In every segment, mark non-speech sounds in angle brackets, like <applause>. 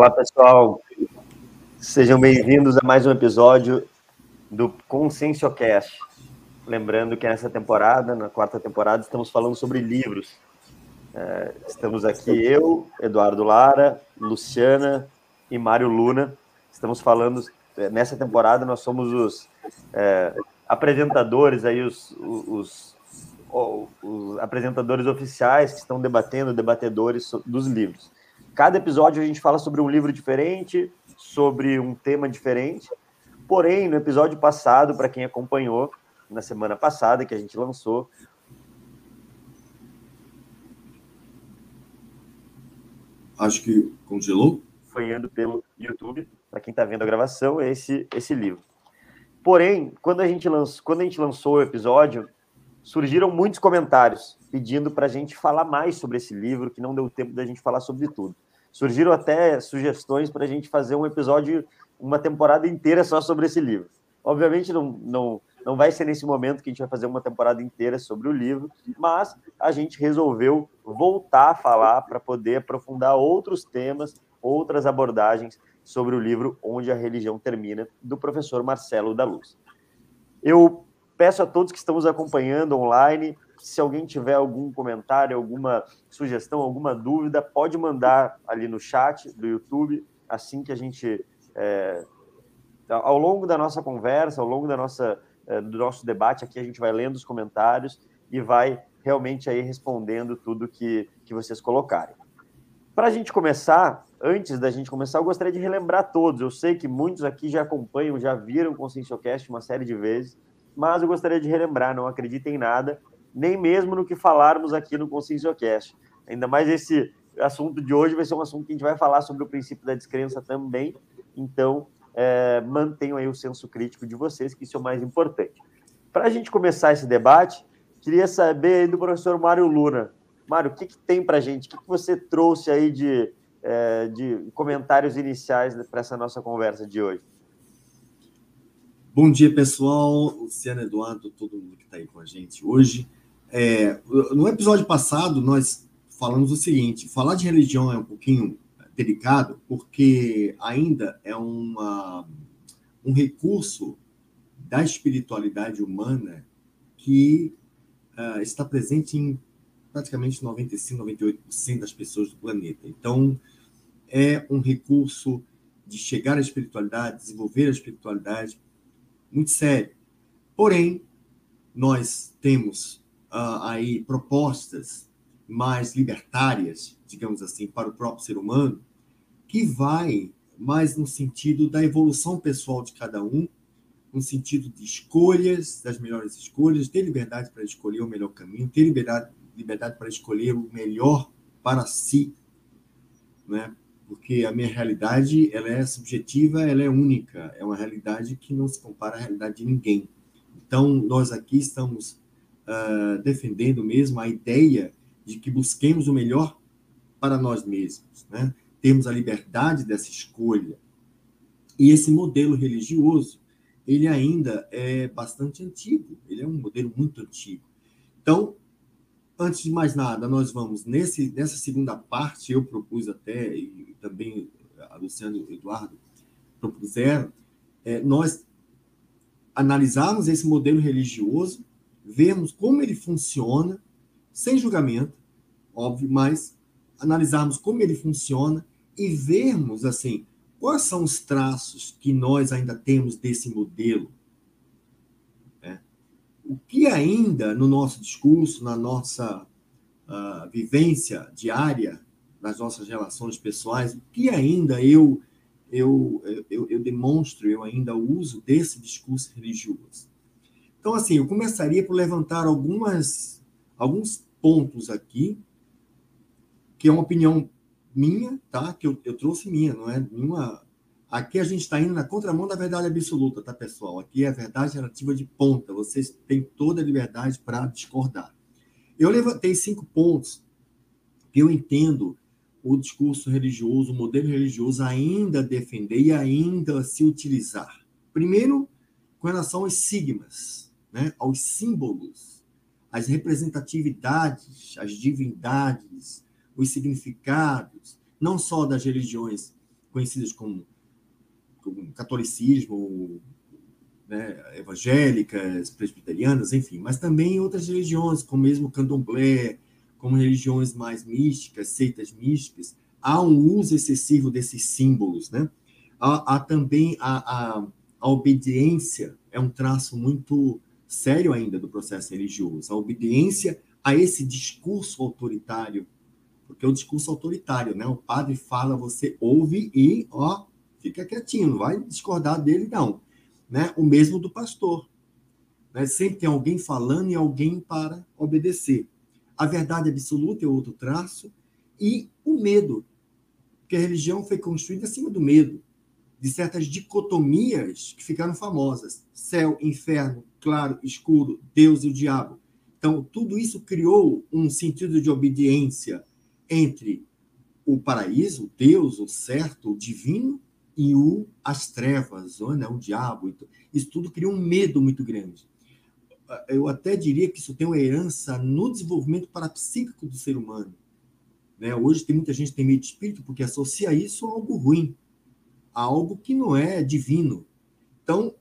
Olá, pessoal. Sejam bem-vindos a mais um episódio do ConsciencioCast. Lembrando que nessa temporada, na quarta temporada, estamos falando sobre livros. É, estamos aqui eu, Eduardo Lara, Luciana e Mário Luna. Estamos falando, é, nessa temporada, nós somos os é, apresentadores, aí, os, os, os, os apresentadores oficiais que estão debatendo, debatedores dos livros. Cada episódio a gente fala sobre um livro diferente, sobre um tema diferente. Porém, no episódio passado, para quem acompanhou, na semana passada que a gente lançou, acho que congelou. Foi indo pelo YouTube, para quem está vendo a gravação, esse esse livro. Porém, quando a gente lançou, quando a gente lançou o episódio, surgiram muitos comentários pedindo para a gente falar mais sobre esse livro, que não deu tempo da gente falar sobre tudo. Surgiram até sugestões para a gente fazer um episódio, uma temporada inteira só sobre esse livro. Obviamente, não, não, não vai ser nesse momento que a gente vai fazer uma temporada inteira sobre o livro, mas a gente resolveu voltar a falar para poder aprofundar outros temas, outras abordagens sobre o livro Onde a Religião Termina, do professor Marcelo da Luz. Eu peço a todos que estão nos acompanhando online se alguém tiver algum comentário, alguma sugestão, alguma dúvida, pode mandar ali no chat do YouTube, assim que a gente, é, ao longo da nossa conversa, ao longo da nossa, é, do nosso debate aqui, a gente vai lendo os comentários e vai realmente aí respondendo tudo que, que vocês colocarem. Para a gente começar, antes da gente começar, eu gostaria de relembrar todos. Eu sei que muitos aqui já acompanham, já viram o Conscienciocast uma série de vezes, mas eu gostaria de relembrar, não acreditem em nada, nem mesmo no que falarmos aqui no Conscienciocast. Ainda mais esse assunto de hoje vai ser um assunto que a gente vai falar sobre o princípio da descrença também. Então, é, mantenham aí o senso crítico de vocês, que isso é o mais importante. Para a gente começar esse debate, queria saber do professor Mário Luna. Mário, o que, que tem para a gente? O que, que você trouxe aí de, é, de comentários iniciais para essa nossa conversa de hoje? Bom dia, pessoal. Luciano Eduardo, todo mundo que está aí com a gente hoje. É, no episódio passado, nós falamos o seguinte: falar de religião é um pouquinho delicado, porque ainda é uma, um recurso da espiritualidade humana que uh, está presente em praticamente 95, 98% das pessoas do planeta. Então, é um recurso de chegar à espiritualidade, desenvolver a espiritualidade, muito sério. Porém, nós temos uh, aí propostas mais libertárias, digamos assim, para o próprio ser humano, que vai mais no sentido da evolução pessoal de cada um, no sentido de escolhas, das melhores escolhas, ter liberdade para escolher o melhor caminho, ter liberdade, liberdade para escolher o melhor para si, né? Porque a minha realidade, ela é subjetiva, ela é única, é uma realidade que não se compara à realidade de ninguém. Então, nós aqui estamos uh, defendendo mesmo a ideia de que busquemos o melhor para nós mesmos, né? Temos a liberdade dessa escolha. E esse modelo religioso, ele ainda é bastante antigo, ele é um modelo muito antigo. Então, antes de mais nada, nós vamos nesse nessa segunda parte, eu propus até e também a Luciana e o Eduardo propuseram, é, nós analisarmos esse modelo religioso vermos como ele funciona, sem julgamento, óbvio, mas analisarmos como ele funciona e vermos, assim, quais são os traços que nós ainda temos desse modelo. O que ainda no nosso discurso, na nossa uh, vivência diária, nas nossas relações pessoais, o que ainda eu, eu, eu, eu demonstro, eu ainda uso desse discurso religioso. Então, assim, eu começaria por levantar algumas, alguns pontos aqui, que é uma opinião minha, tá? Que eu, eu trouxe minha, não é nenhuma. Aqui a gente está indo na contramão da verdade absoluta, tá, pessoal? Aqui é a verdade relativa de ponta. Vocês têm toda a liberdade para discordar. Eu levantei cinco pontos que eu entendo o discurso religioso, o modelo religioso ainda defender e ainda se utilizar. Primeiro, com relação aos sigmas né, aos símbolos, às representatividades, às divindades, os significados, não só das religiões conhecidas como, como catolicismo, né, evangélicas, presbiterianas, enfim, mas também outras religiões, como mesmo candomblé, como religiões mais místicas, seitas místicas, há um uso excessivo desses símbolos, né? Há, há também a, a, a, obediência, é um traço muito sério ainda do processo religioso, a obediência a esse discurso autoritário, porque é o discurso autoritário, né? O padre fala, você ouve e, ó, fica quietinho, não vai discordar dele, não né? O mesmo do pastor. Né? Sempre tem alguém falando e alguém para obedecer. A verdade absoluta é outro traço. E o medo, que a religião foi construída acima do medo, de certas dicotomias que ficaram famosas: céu, inferno, claro, escuro, Deus e o diabo. Então, tudo isso criou um sentido de obediência entre o paraíso, Deus, o certo, o divino, e as trevas, ou, né, o diabo. Isso tudo cria um medo muito grande. Eu até diria que isso tem uma herança no desenvolvimento parapsíquico do ser humano. Né? Hoje tem muita gente que tem medo de espírito porque associa isso a algo ruim, a algo que não é divino. Então,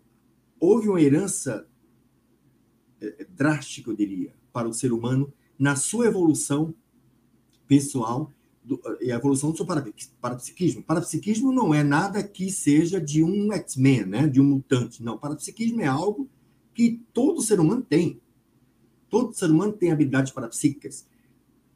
houve uma herança é, é, drástica, eu diria, para o ser humano na sua evolução pessoal do, e a evolução do seu parapsiquismo. Parapsiquismo não é nada que seja de um X-Men, né? de um mutante. Não, parapsiquismo é algo que todo ser humano tem. Todo ser humano tem habilidades parapsíquicas.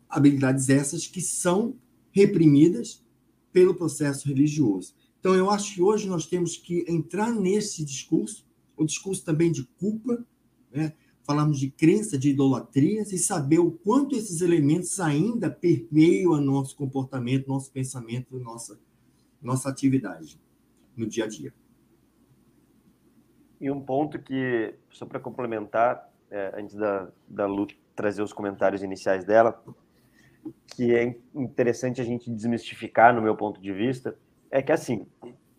Habilidades essas que são reprimidas pelo processo religioso. Então, eu acho que hoje nós temos que entrar nesse discurso, o discurso também de culpa, né? Falamos de crença, de idolatrias e saber o quanto esses elementos ainda permeiam nosso comportamento, nosso pensamento, nossa, nossa atividade no dia a dia. E um ponto que, só para complementar, é, antes da, da Lu trazer os comentários iniciais dela, que é interessante a gente desmistificar, no meu ponto de vista, é que, assim,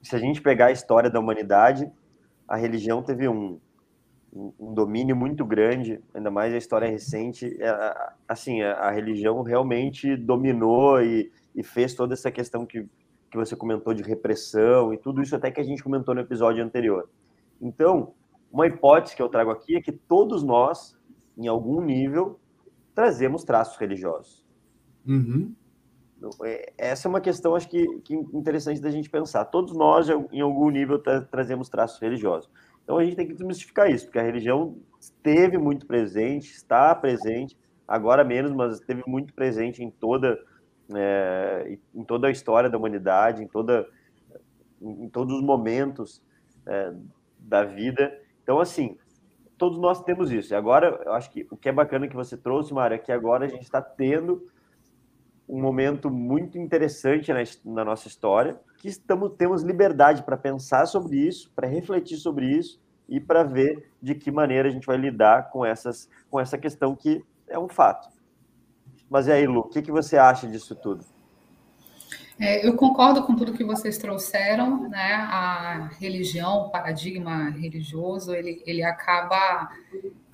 se a gente pegar a história da humanidade, a religião teve um, um domínio muito grande, ainda mais a história recente. É, assim, a, religião realmente dominou e, e, fez toda essa questão que, que você comentou de repressão e tudo isso até que a gente comentou no episódio anterior. Então, uma hipótese que eu trago aqui é que todos nós, em algum nível, trazemos traços religiosos. Uhum. Então, é, essa é uma questão, acho que, que interessante da gente pensar. Todos nós, em algum nível, tra trazemos traços religiosos. Então a gente tem que desmistificar isso, porque a religião esteve muito presente, está presente, agora menos, mas esteve muito presente em toda, é, em toda a história da humanidade, em, toda, em todos os momentos é, da vida. Então, assim, todos nós temos isso. E agora, eu acho que o que é bacana que você trouxe, Mário, é que agora a gente está tendo um momento muito interessante na, na nossa história, que estamos, temos liberdade para pensar sobre isso, para refletir sobre isso e para ver de que maneira a gente vai lidar com, essas, com essa questão que é um fato. Mas e aí, Lu, o que, que você acha disso tudo? É, eu concordo com tudo que vocês trouxeram, né? A religião, o paradigma religioso, ele, ele acaba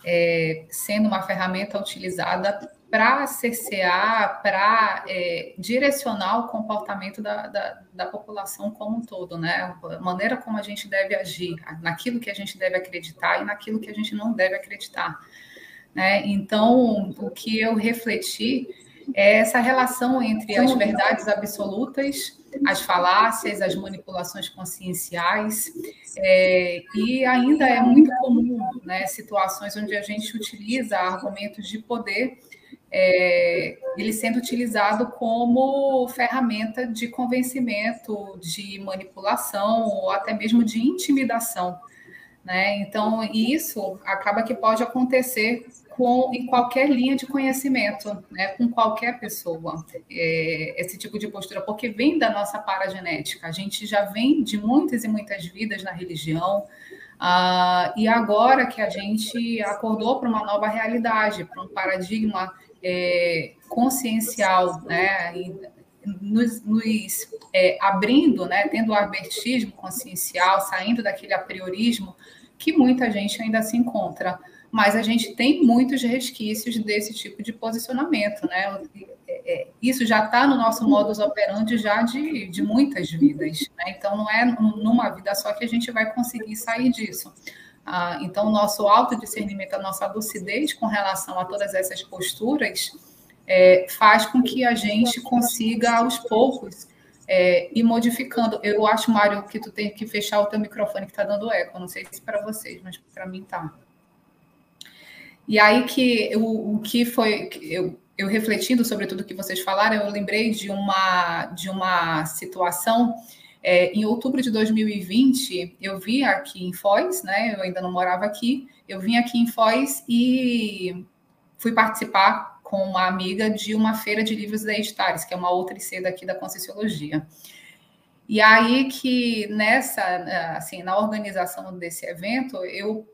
é, sendo uma ferramenta utilizada para cercear, para é, direcionar o comportamento da, da, da, população como um todo, né? A maneira como a gente deve agir, naquilo que a gente deve acreditar e naquilo que a gente não deve acreditar. Né? Então, o que eu refleti é essa relação entre as verdades absolutas, as falácias, as manipulações conscienciais, é, e ainda é muito comum né, situações onde a gente utiliza argumentos de poder é, ele sendo utilizado como ferramenta de convencimento, de manipulação ou até mesmo de intimidação. Né? Então, isso acaba que pode acontecer com, em qualquer linha de conhecimento, né? com qualquer pessoa, é, esse tipo de postura, porque vem da nossa paragenética. A gente já vem de muitas e muitas vidas na religião, ah, e agora que a gente acordou para uma nova realidade, para um paradigma é, consciencial, né, nos, nos é, abrindo, né, tendo o abertismo consciencial, saindo daquele apriorismo que muita gente ainda se encontra. Mas a gente tem muitos resquícios desse tipo de posicionamento, né? é, isso já está no nosso modus operandi já de, de muitas vidas. Né? Então, não é numa vida só que a gente vai conseguir sair disso. Ah, então, o nosso autodiscernimento, a nossa lucidez com relação a todas essas posturas é, faz com que a gente consiga, aos poucos, é, ir modificando. Eu acho, Mário, que tu tem que fechar o teu microfone que está dando eco. Não sei se para vocês, mas para mim tá. E aí que o, o que foi eu, eu refletindo sobre tudo que vocês falaram, eu lembrei de uma de uma situação é, em outubro de 2020, eu vi aqui em Foz, né? Eu ainda não morava aqui. Eu vim aqui em Foz e fui participar com uma amiga de uma feira de livros da Editares, que é uma outra IC daqui da Conscienciologia. E aí que nessa, assim, na organização desse evento, eu,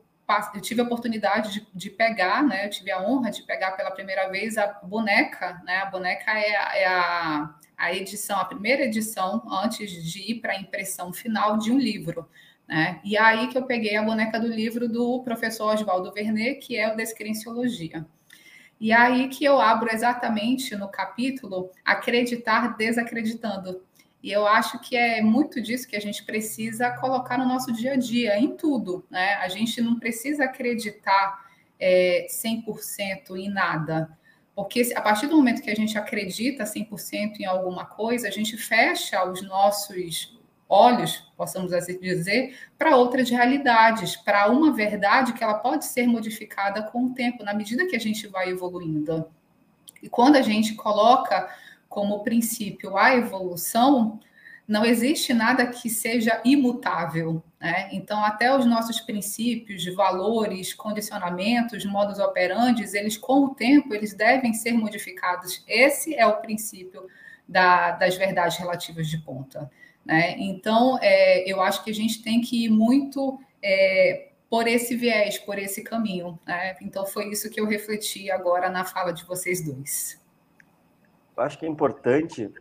eu tive a oportunidade de, de, pegar, né? Eu tive a honra de pegar pela primeira vez a boneca, né? A boneca é, é a, a edição, a primeira edição antes de ir para a impressão final de um livro. Né? E aí que eu peguei a boneca do livro do professor Oswaldo Vernet, que é o Descrenciologia. E aí que eu abro exatamente no capítulo acreditar desacreditando. E eu acho que é muito disso que a gente precisa colocar no nosso dia a dia, em tudo. Né? A gente não precisa acreditar é, 100% em nada. Porque a partir do momento que a gente acredita 100% em alguma coisa, a gente fecha os nossos olhos, possamos assim dizer, para outras realidades, para uma verdade que ela pode ser modificada com o tempo, na medida que a gente vai evoluindo. E quando a gente coloca como princípio a evolução, não existe nada que seja imutável. Né? Então, até os nossos princípios, valores, condicionamentos, modos operantes, eles, com o tempo, eles devem ser modificados. Esse é o princípio da, das verdades relativas de ponta. Né? Então, é, eu acho que a gente tem que ir muito é, por esse viés, por esse caminho. Né? Então, foi isso que eu refleti agora na fala de vocês dois. Acho que é importante.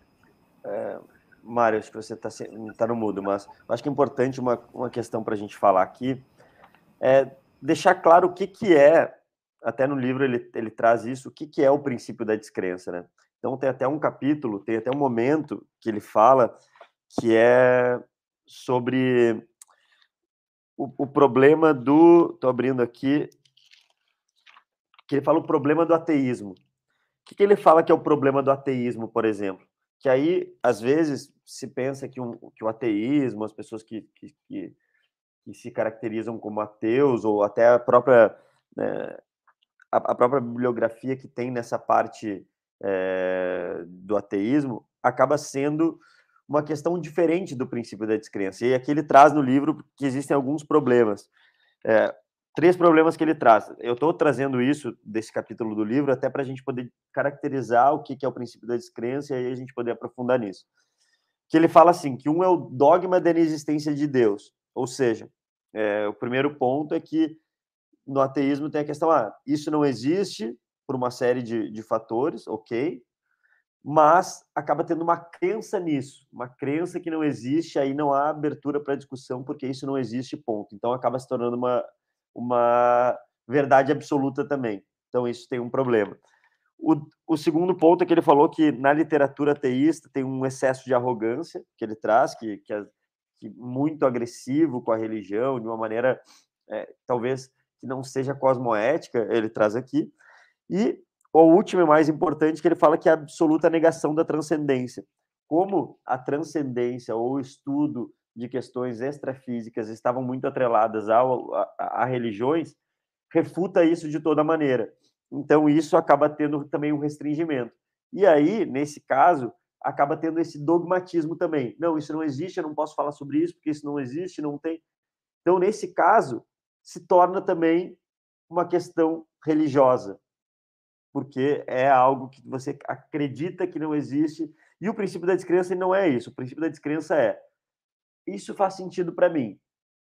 É Mário, acho que você está tá no mudo, mas acho que é importante uma, uma questão para a gente falar aqui, é deixar claro o que, que é, até no livro ele, ele traz isso, o que, que é o princípio da descrença, né? Então tem até um capítulo, tem até um momento que ele fala que é sobre o, o problema do. Estou abrindo aqui. Que ele fala o problema do ateísmo. Que, que ele fala que é o problema do ateísmo, por exemplo? Que aí, às vezes, se pensa que, um, que o ateísmo, as pessoas que, que, que, que se caracterizam como ateus, ou até a própria, né, a, a, própria bibliografia que tem nessa parte é, do ateísmo, acaba sendo uma questão diferente do princípio da descrença. E aqui ele traz no livro que existem alguns problemas. É, três problemas que ele traz. Eu estou trazendo isso desse capítulo do livro até para a gente poder caracterizar o que, que é o princípio da descrença e aí a gente poder aprofundar nisso que ele fala assim, que um é o dogma da inexistência de Deus, ou seja, é, o primeiro ponto é que no ateísmo tem a questão, ah, isso não existe por uma série de, de fatores, ok, mas acaba tendo uma crença nisso, uma crença que não existe, aí não há abertura para discussão, porque isso não existe, ponto. Então acaba se tornando uma, uma verdade absoluta também. Então isso tem um problema. O, o segundo ponto é que ele falou que na literatura ateísta tem um excesso de arrogância que ele traz, que, que é que muito agressivo com a religião, de uma maneira é, talvez que não seja cosmoética, ele traz aqui. E o último e mais importante, que ele fala que é a absoluta negação da transcendência. Como a transcendência ou o estudo de questões extrafísicas estavam muito atreladas ao, a, a, religiões, refuta isso de toda maneira. Então, isso acaba tendo também um restringimento. E aí, nesse caso, acaba tendo esse dogmatismo também. Não, isso não existe, eu não posso falar sobre isso, porque isso não existe, não tem. Então, nesse caso, se torna também uma questão religiosa, porque é algo que você acredita que não existe. E o princípio da descrença não é isso. O princípio da descrença é: isso faz sentido para mim.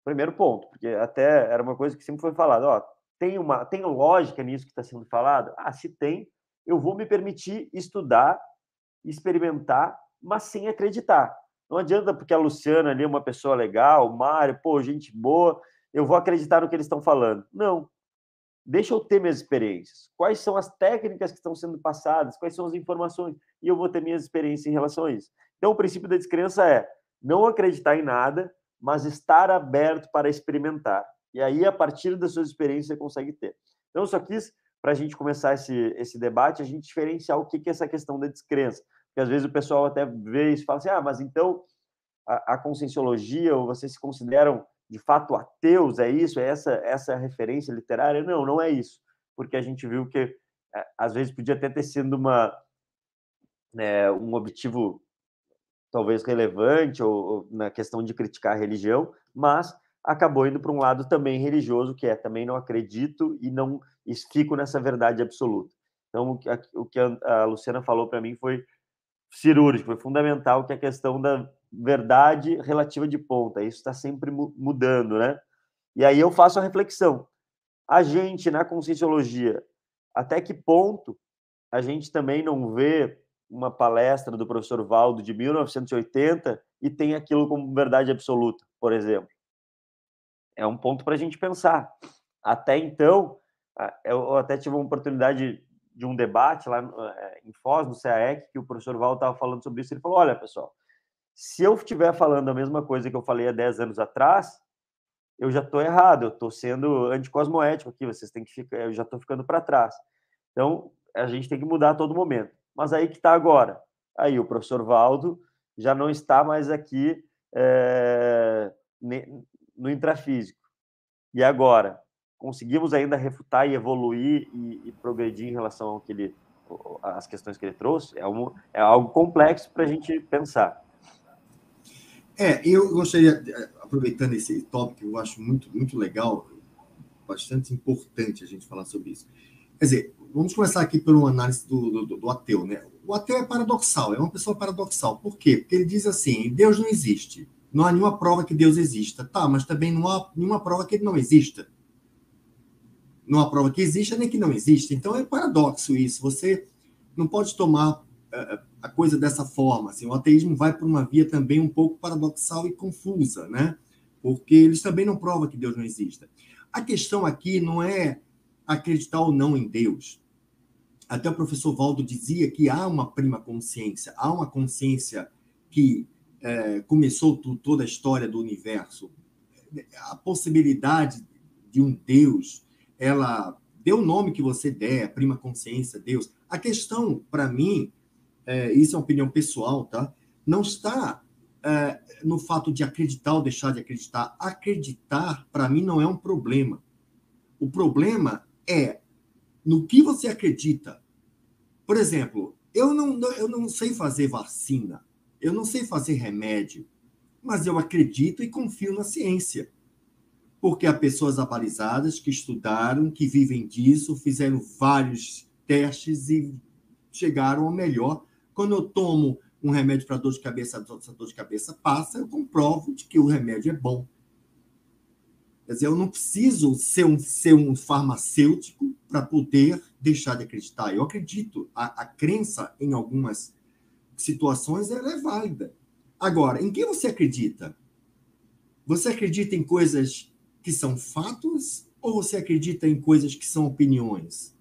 Primeiro ponto, porque até era uma coisa que sempre foi falada, ó, tem, uma, tem lógica nisso que está sendo falado? Ah, se tem, eu vou me permitir estudar, experimentar, mas sem acreditar. Não adianta porque a Luciana ali é uma pessoa legal, o Mário, pô, gente boa, eu vou acreditar no que eles estão falando. Não. deixa eu ter minhas experiências. Quais são as técnicas que estão sendo passadas? Quais são as informações? E eu vou ter minhas experiências em relação a isso. Então, o princípio da descrença é não acreditar em nada, mas estar aberto para experimentar. E aí, a partir das suas experiências, você consegue ter. Então, eu só quis, para a gente começar esse, esse debate, a gente diferenciar o que, que é essa questão da descrença. Porque às vezes o pessoal até vê isso e fala assim: ah, mas então a, a conscienciologia, ou vocês se consideram de fato ateus? É isso? É essa, essa referência literária? Não, não é isso. Porque a gente viu que é, às vezes podia até ter sido uma, é, um objetivo talvez relevante ou, ou, na questão de criticar a religião, mas acabou indo para um lado também religioso, que é também não acredito e não e fico nessa verdade absoluta. Então, o que a, a Luciana falou para mim foi cirúrgico, foi fundamental, que é a questão da verdade relativa de ponta. Isso está sempre mudando, né? E aí eu faço a reflexão. A gente, na Conscienciologia, até que ponto a gente também não vê uma palestra do professor Valdo de 1980 e tem aquilo como verdade absoluta, por exemplo. É um ponto para a gente pensar. Até então, eu até tive uma oportunidade de um debate lá eh, em Foz, no CAEC, que o professor Valdo estava falando sobre isso. Ele falou: olha, pessoal, se eu estiver falando a mesma coisa que eu falei há 10 anos atrás, eu já estou errado, eu estou sendo anticosmoético aqui, vocês têm que ficar, eu já estou ficando para trás. Então, a gente tem que mudar a todo momento. Mas aí que está agora. Aí o professor Valdo já não está mais aqui é, no intrafísico. E agora? Conseguimos ainda refutar e evoluir e, e progredir em relação ao que ele, às questões que ele trouxe? É, um, é algo complexo para a gente pensar. É, eu gostaria, aproveitando esse tópico, eu acho muito, muito legal, bastante importante a gente falar sobre isso. Quer dizer, vamos começar aqui uma análise do, do, do, ateu, né? O ateu é paradoxal, é uma pessoa paradoxal. Por quê? Porque ele diz assim: Deus não existe. Não há nenhuma prova que Deus exista. Tá, mas também não há nenhuma prova que ele não exista. Não há prova que exista nem que não exista. Então é paradoxo isso. Você não pode tomar uh, a coisa dessa forma. Assim, o ateísmo vai por uma via também um pouco paradoxal e confusa, né? Porque eles também não provam que Deus não exista. A questão aqui não é acreditar ou não em Deus. Até o professor Valdo dizia que há uma prima consciência, há uma consciência que é, começou toda a história do universo. A possibilidade de um Deus, ela dê o nome que você der, prima consciência, Deus. A questão, para mim, é, isso é uma opinião pessoal, tá? Não está é, no fato de acreditar ou deixar de acreditar. Acreditar, para mim, não é um problema. O problema é no que você acredita. Por exemplo, eu não, eu não sei fazer vacina, eu não sei fazer remédio, mas eu acredito e confio na ciência. Porque há pessoas abalizadas que estudaram, que vivem disso, fizeram vários testes e chegaram ao melhor. Quando eu tomo um remédio para dor de cabeça, dor de cabeça passa, eu comprovo de que o remédio é bom. Quer dizer, eu não preciso ser um, ser um farmacêutico para poder deixar de acreditar. Eu acredito. A, a crença em algumas situações ela é válida. Agora, em que você acredita? Você acredita em coisas que são fatos ou você acredita em coisas que são opiniões?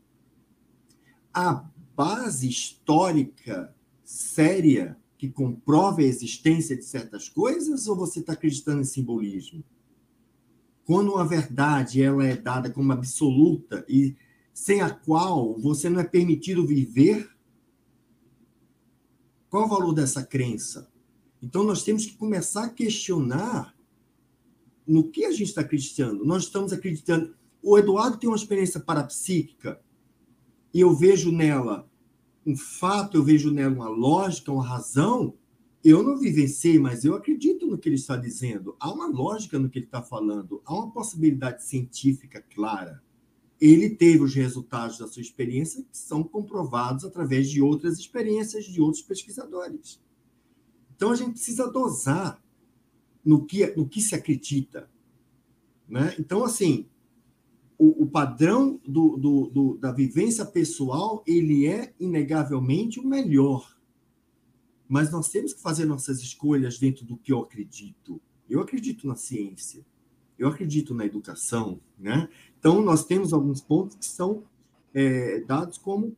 A base histórica séria que comprova a existência de certas coisas ou você está acreditando em simbolismo? Quando uma verdade ela é dada como absoluta e sem a qual você não é permitido viver, qual o valor dessa crença? Então nós temos que começar a questionar no que a gente está acreditando. Nós estamos acreditando. O Eduardo tem uma experiência parapsíquica e eu vejo nela um fato, eu vejo nela uma lógica, uma razão, eu não vivenciei, mas eu acredito no que ele está dizendo. Há uma lógica no que ele está falando, há uma possibilidade científica clara. Ele teve os resultados da sua experiência que são comprovados através de outras experiências de outros pesquisadores. Então a gente precisa dosar no que, no que se acredita. Né? Então, assim, o, o padrão do, do, do, da vivência pessoal ele é inegavelmente o melhor mas nós temos que fazer nossas escolhas dentro do que eu acredito. Eu acredito na ciência. eu acredito na educação, né? Então, nós temos alguns pontos que são é, dados como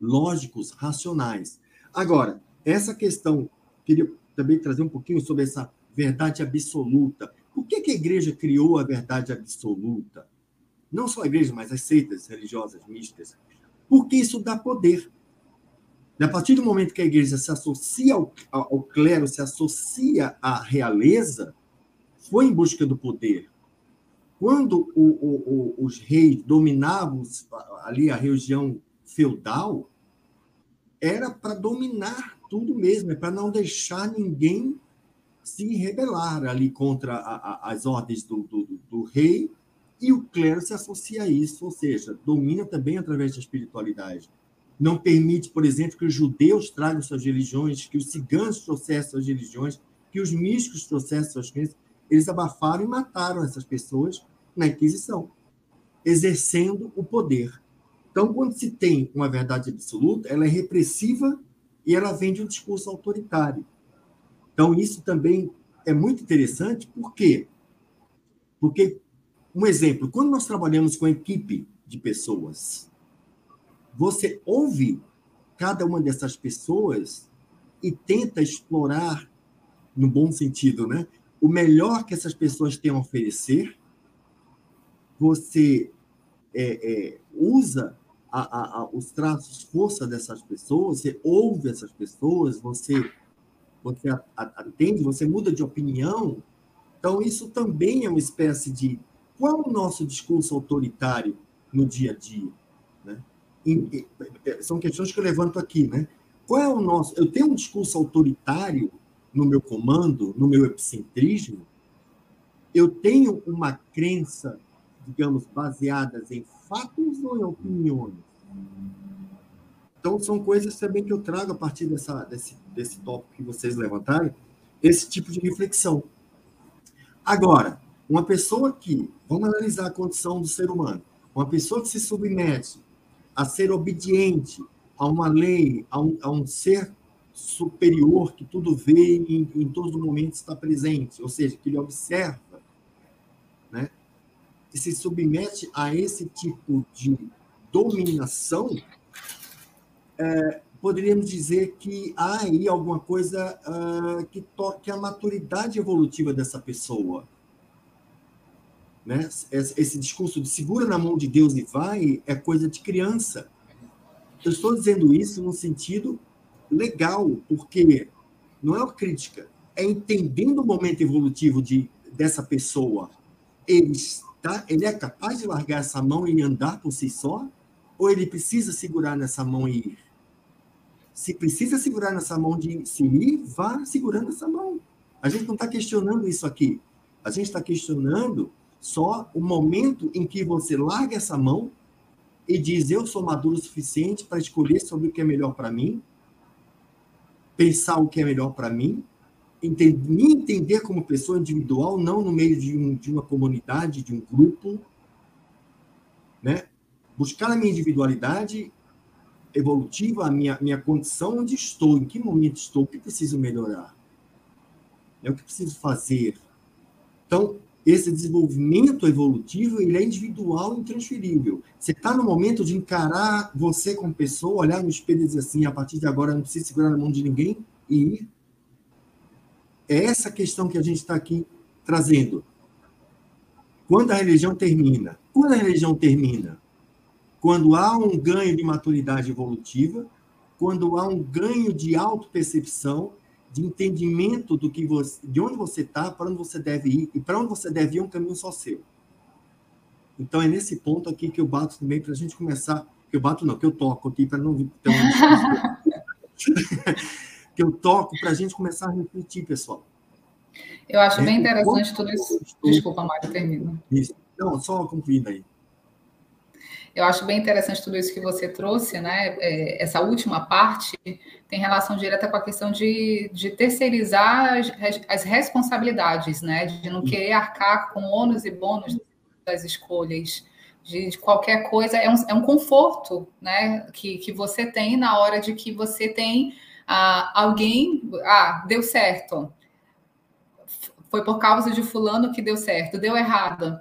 lógicos, racionais. Agora, essa questão, queria também trazer um pouquinho sobre essa verdade absoluta. Por que, que a igreja criou a verdade absoluta? Não só a igreja, mas as seitas religiosas mistas. Porque isso dá poder. A partir do momento que a igreja se associa ao, ao clero, se associa à realeza, foi em busca do poder. Quando o, o, o, os reis dominavam ali a região feudal, era para dominar tudo mesmo, é para não deixar ninguém se rebelar ali contra a, a, as ordens do, do, do, rei, e o clero se associa a isso, ou seja, domina também através da espiritualidade. Não permite, por exemplo, que os judeus tragam suas religiões, que os ciganos trouxessem suas religiões, que os místicos trouxessem suas crenças. Eles abafaram e mataram essas pessoas na Inquisição, exercendo o poder. Então, quando se tem uma verdade absoluta, ela é repressiva e ela vem de um discurso autoritário. Então, isso também é muito interessante, por quê? Porque, um exemplo, quando nós trabalhamos com equipe de pessoas, você ouve cada uma dessas pessoas e tenta explorar, no bom sentido, né? o melhor que essas pessoas têm a oferecer, você é, é, usa a, a, os traços força dessas pessoas, você ouve essas pessoas, você, você atende, você muda de opinião. Então, isso também é uma espécie de. Qual é o nosso discurso autoritário no dia a dia? Né? E, são questões que eu levanto aqui. Né? Qual é o nosso. Eu tenho um discurso autoritário no meu comando, no meu epicentrismo, eu tenho uma crença, digamos, baseadas em fatos ou em opiniões? Então, são coisas também que eu trago a partir dessa, desse, desse tópico que vocês levantaram, esse tipo de reflexão. Agora, uma pessoa que, vamos analisar a condição do ser humano, uma pessoa que se submete a ser obediente a uma lei, a um, a um ser superior que tudo vê e em, em todos os momentos está presente, ou seja, que ele observa, né? e se submete a esse tipo de dominação, é, poderíamos dizer que há aí alguma coisa uh, que toque a maturidade evolutiva dessa pessoa. Né? Esse discurso de segura na mão de Deus e vai é coisa de criança. Eu estou dizendo isso no sentido legal, porque não é uma crítica, é entendendo o momento evolutivo de, dessa pessoa. Ele, está, ele é capaz de largar essa mão e andar por si só? Ou ele precisa segurar nessa mão e ir? Se precisa segurar nessa mão de se ir, vá segurando essa mão. A gente não está questionando isso aqui. A gente está questionando só o momento em que você larga essa mão e diz: Eu sou maduro o suficiente para escolher sobre o que é melhor para mim, pensar o que é melhor para mim, entender, me entender como pessoa individual, não no meio de, um, de uma comunidade, de um grupo, né? buscar a minha individualidade evolutiva, a minha, minha condição onde estou, em que momento estou, o que preciso melhorar, é o que preciso fazer. Então, esse desenvolvimento evolutivo ele é individual e intransferível. Você está no momento de encarar você como pessoa, olhar no espelho e dizer assim, a partir de agora não preciso segurar na mão de ninguém e ir. É essa questão que a gente está aqui trazendo. Quando a religião termina? Quando a religião termina? Quando há um ganho de maturidade evolutiva, quando há um ganho de autopercepção, de entendimento do que você, de onde você está, para onde você deve ir e para onde você deve ir é um caminho só seu. Então é nesse ponto aqui que eu bato também para a gente começar, que eu bato não, que eu toco aqui para não então, <laughs> que eu toco para a gente começar a refletir, pessoal. Eu acho é, bem interessante tudo isso. Estou... Desculpa, Mário, termina. Isso. Não, só concluindo aí. Eu acho bem interessante tudo isso que você trouxe, né? É, essa última parte tem relação direta com a questão de, de terceirizar as, as responsabilidades, né? De não querer arcar com ônus e bônus das escolhas. De, de, qualquer coisa, é um, é um conforto né, que, que você tem na hora de que você tem ah, alguém, ah, deu certo, foi por causa de fulano que deu certo, deu errado.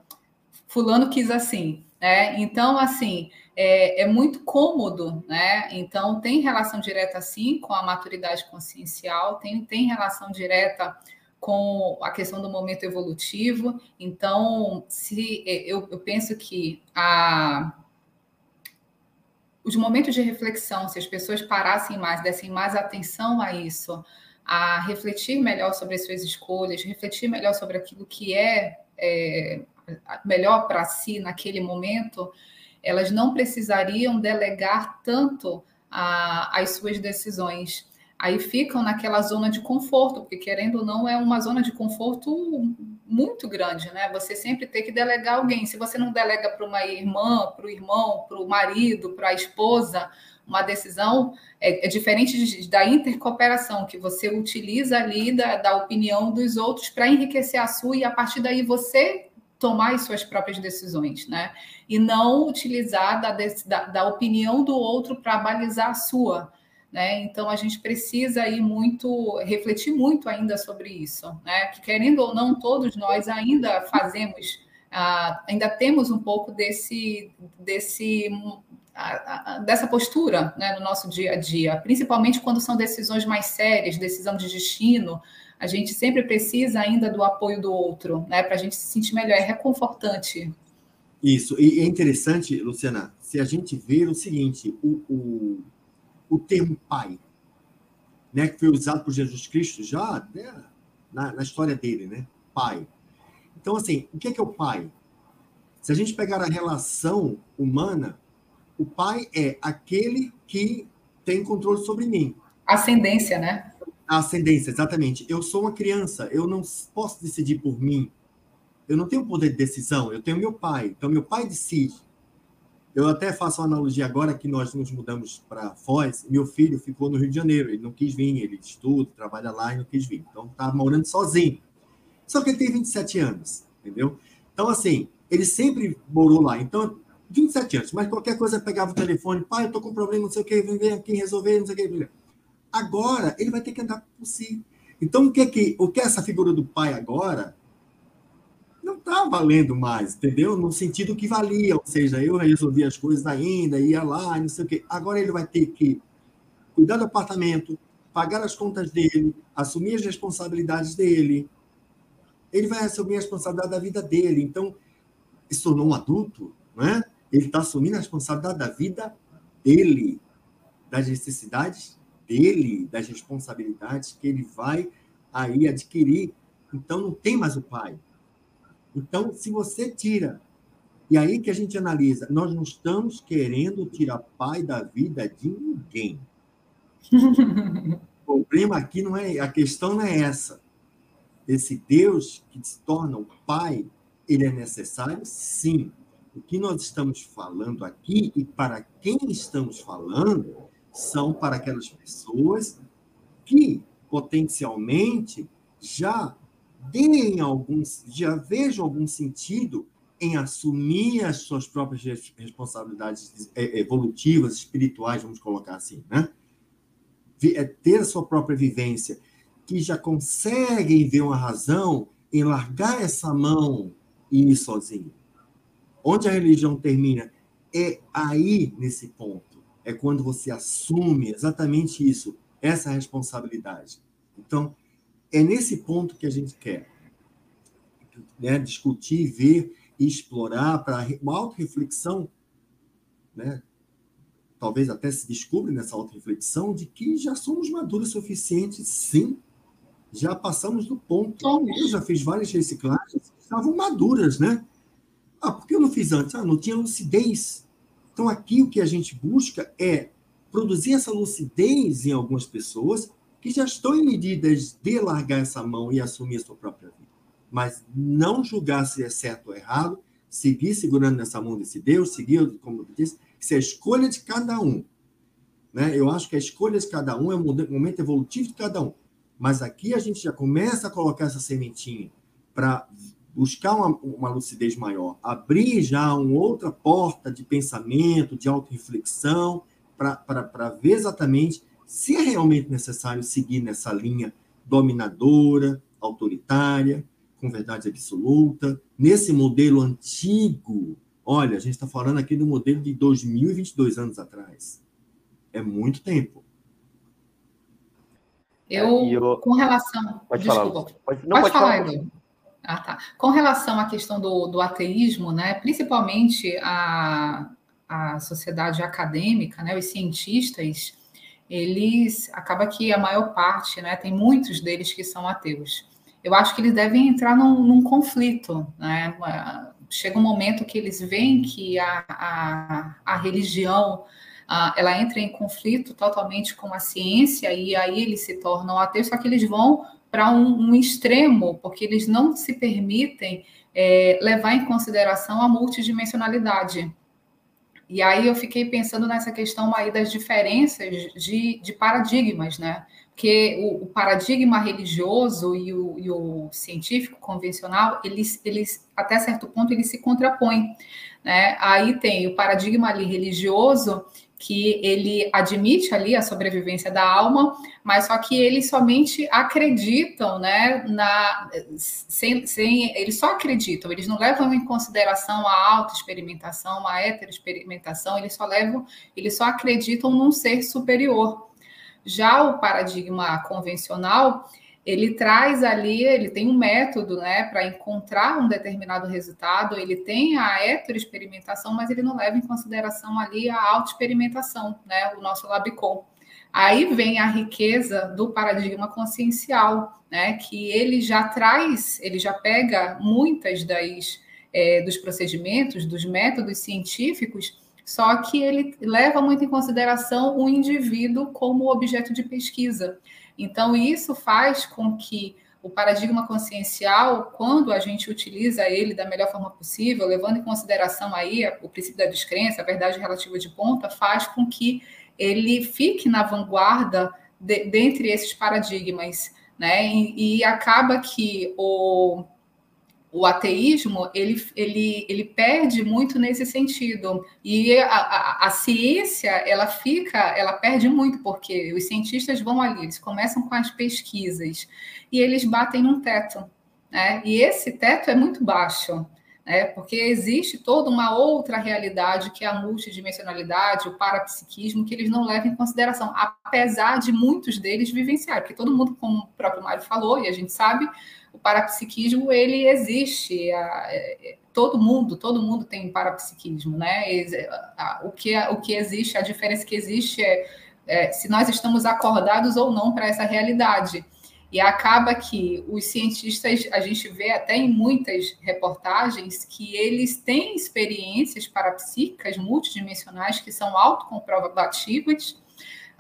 Fulano quis assim, né? Então, assim, é, é, muito cômodo, né? Então, tem relação direta, sim, com a maturidade consciencial, tem, tem relação direta com a questão do momento evolutivo. Então, se eu, eu penso que a, os momentos de reflexão, se as pessoas parassem mais, dessem mais atenção a isso, a refletir melhor sobre as suas escolhas, refletir melhor sobre aquilo que é, é melhor para si naquele momento, elas não precisariam delegar tanto a, as suas decisões. Aí ficam naquela zona de conforto, porque querendo ou não, é uma zona de conforto muito grande, né? Você sempre tem que delegar alguém. Se você não delega para uma irmã, para o irmão, para o marido, para a esposa, uma decisão é, é diferente de, da intercooperação, que você utiliza ali da, da opinião dos outros para enriquecer a sua e a partir daí você tomar as suas próprias decisões, né? E não utilizar da, da, da opinião do outro para balizar a sua. Né? Então a gente precisa aí muito refletir muito ainda sobre isso, né? Que querendo ou não, todos nós ainda fazemos, uh, ainda temos um pouco desse, desse dessa postura né, no nosso dia a dia, principalmente quando são decisões mais sérias, decisão de destino, a gente sempre precisa ainda do apoio do outro, né? Para a gente se sentir melhor, é reconfortante. Isso, e é interessante, Luciana, se a gente ver o seguinte, o, o, o termo pai, né, que foi usado por Jesus Cristo já né, na, na, história dele, né? Pai. Então, assim, o que é, que é o pai? Se a gente pegar a relação humana, o pai é aquele que tem controle sobre mim. Ascendência, né? A ascendência, exatamente. Eu sou uma criança, eu não posso decidir por mim. Eu não tenho poder de decisão, eu tenho meu pai. Então, meu pai decide. Eu até faço uma analogia agora que nós nos mudamos para Foz. Meu filho ficou no Rio de Janeiro, ele não quis vir, ele estuda, trabalha lá e não quis vir. Então, está morando sozinho. Só que ele tem 27 anos, entendeu? Então, assim, ele sempre morou lá. Então, 27 anos, mas qualquer coisa pegava o telefone, pai, eu tô com um problema, não sei o que, vem aqui resolver, não sei o que. Agora, ele vai ter que andar por si. Então, o que, que, o que é essa figura do pai agora não está valendo mais, entendeu? No sentido que valia, ou seja, eu resolvia as coisas ainda, ia lá, não sei o quê. Agora ele vai ter que cuidar do apartamento, pagar as contas dele, assumir as responsabilidades dele. Ele vai assumir a responsabilidade da vida dele. Então, se tornou um adulto, né? ele está assumindo a responsabilidade da vida dele, das necessidades dele, das responsabilidades que ele vai aí adquirir. Então, não tem mais o pai. Então, se você tira, e aí que a gente analisa, nós não estamos querendo tirar pai da vida de ninguém. <laughs> o problema aqui não é, a questão não é essa. Esse Deus que se torna o pai, ele é necessário? Sim. O que nós estamos falando aqui e para quem estamos falando são para aquelas pessoas que potencialmente já deem alguns, já vejam algum sentido em assumir as suas próprias responsabilidades é, evolutivas, espirituais, vamos colocar assim, né? É, ter a sua própria vivência, que já conseguem ver uma razão em largar essa mão e ir sozinho. Onde a religião termina é aí nesse ponto é quando você assume exatamente isso, essa responsabilidade. Então, é nesse ponto que a gente quer né, discutir, ver e explorar para uma auto-reflexão, né, talvez até se descubra nessa auto-reflexão de que já somos maduros suficientes, sim. Já passamos do ponto. Eu já fiz várias reciclagens que estavam maduras, né? Ah, por que eu não fiz antes? Ah, não tinha lucidez então, aqui o que a gente busca é produzir essa lucidez em algumas pessoas que já estão em medidas de largar essa mão e assumir a sua própria vida. Mas não julgar se é certo ou errado, seguir segurando nessa mão desse Deus, seguir, como eu disse, isso é a escolha de cada um. Né? Eu acho que a escolha de cada um é o momento evolutivo de cada um. Mas aqui a gente já começa a colocar essa sementinha para buscar uma, uma lucidez maior, abrir já uma outra porta de pensamento, de auto-reflexão, para ver exatamente se é realmente necessário seguir nessa linha dominadora, autoritária, com verdade absoluta. Nesse modelo antigo, olha, a gente está falando aqui do modelo de 2022 anos atrás. É muito tempo. Eu, é, eu... com relação. Pode desculpa, falar. Pode, não, pode, pode falar, falar. Ah, tá. Com relação à questão do, do ateísmo, né, principalmente a, a sociedade acadêmica, né, os cientistas, eles acaba que a maior parte, né, tem muitos deles que são ateus. Eu acho que eles devem entrar num, num conflito, né? Chega um momento que eles veem que a, a, a religião ela entra em conflito totalmente com a ciência e aí eles se tornam ateus, só que eles vão para um, um, extremo, porque eles não se permitem é, levar em consideração a multidimensionalidade. E aí eu fiquei pensando nessa questão aí das diferenças de, de paradigmas, né? Porque o, o paradigma religioso e o, e o, científico convencional, eles, eles, até certo ponto, eles se contrapõem. Né? Aí tem o paradigma ali religioso, que ele admite ali a sobrevivência da alma, mas só que eles somente acreditam, né, na, sem, sem, eles só acreditam, eles não levam em consideração a autoexperimentação, a heteroexperimentação, eles só levam, eles só acreditam num ser superior. Já o paradigma convencional, ele traz ali, ele tem um método né, para encontrar um determinado resultado, ele tem a heteroexperimentação, mas ele não leva em consideração ali a autoexperimentação, né, o nosso Labicon. Aí vem a riqueza do paradigma consciencial, né, que ele já traz, ele já pega muitas das é, dos procedimentos, dos métodos científicos, só que ele leva muito em consideração o indivíduo como objeto de pesquisa. Então, isso faz com que o paradigma consciencial, quando a gente utiliza ele da melhor forma possível, levando em consideração aí o princípio da descrença, a verdade relativa de ponta, faz com que ele fique na vanguarda de, dentre esses paradigmas, né? E, e acaba que o o ateísmo ele, ele, ele perde muito nesse sentido e a, a, a, ciência ela fica ela perde muito porque os cientistas vão ali eles começam com as pesquisas e eles batem num teto né? e esse teto é muito baixo né? porque existe toda uma outra realidade que é a multidimensionalidade o parapsiquismo que eles não levam em consideração apesar de muitos deles vivenciar porque todo mundo como o próprio Mário falou e a gente sabe o parapsiquismo ele existe, a, é, todo mundo, todo mundo tem parapsiquismo, né? O que, o que existe, a diferença que existe é, é se nós estamos acordados ou não para essa realidade. E acaba que os cientistas, a gente vê até em muitas reportagens que eles têm experiências parapsíquicas multidimensionais que são autocomprovativas,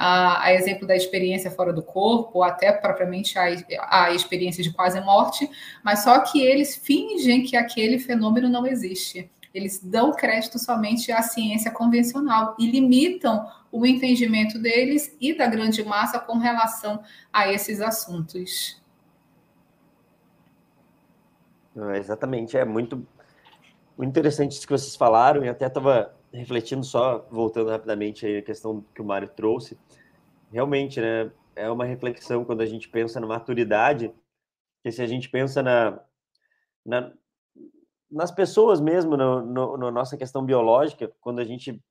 a, a, exemplo da experiência fora do corpo, ou até propriamente a, a experiência de quase morte, mas só que eles fingem que aquele fenômeno não existe. Eles dão crédito somente à ciência convencional e limitam o entendimento deles e da grande massa com relação a esses assuntos. Exatamente, é muito, muito interessante isso que vocês falaram, e até estava refletindo só, voltando rapidamente aí a questão que o Mário trouxe, realmente, né, é uma reflexão quando a gente pensa na maturidade, que se a gente pensa na, na nas pessoas mesmo, no, no, na nossa questão biológica, quando a gente,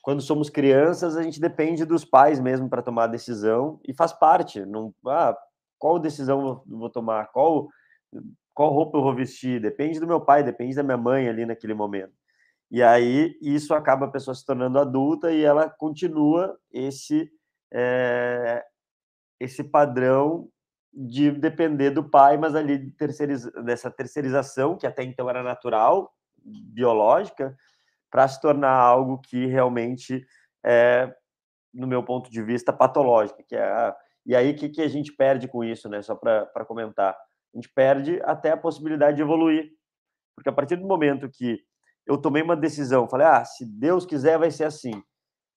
quando somos crianças, a gente depende dos pais mesmo para tomar a decisão e faz parte, não, ah, qual decisão eu vou tomar, qual, qual roupa eu vou vestir, depende do meu pai, depende da minha mãe ali naquele momento. E aí isso acaba a pessoa se tornando adulta e ela continua esse é, esse padrão de depender do pai, mas ali de terceiriza, dessa terceirização que até então era natural, biológica, para se tornar algo que realmente é, no meu ponto de vista, patológica, que é e aí o que, que a gente perde com isso, né? Só para comentar, a gente perde até a possibilidade de evoluir, porque a partir do momento que eu tomei uma decisão, falei, ah, se Deus quiser, vai ser assim.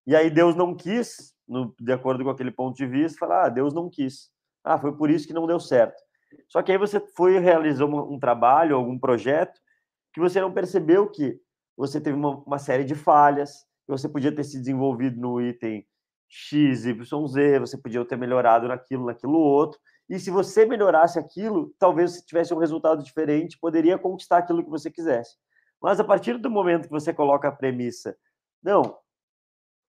E aí Deus não quis, no, de acordo com aquele ponto de vista, falar, ah, Deus não quis. Ah, foi por isso que não deu certo. Só que aí você foi realizou um, um trabalho, algum projeto, que você não percebeu que você teve uma, uma série de falhas, que você podia ter se desenvolvido no item X, Y, Z, você podia ter melhorado naquilo, naquilo outro, e se você melhorasse aquilo, talvez você tivesse um resultado diferente, poderia conquistar aquilo que você quisesse. Mas a partir do momento que você coloca a premissa, não,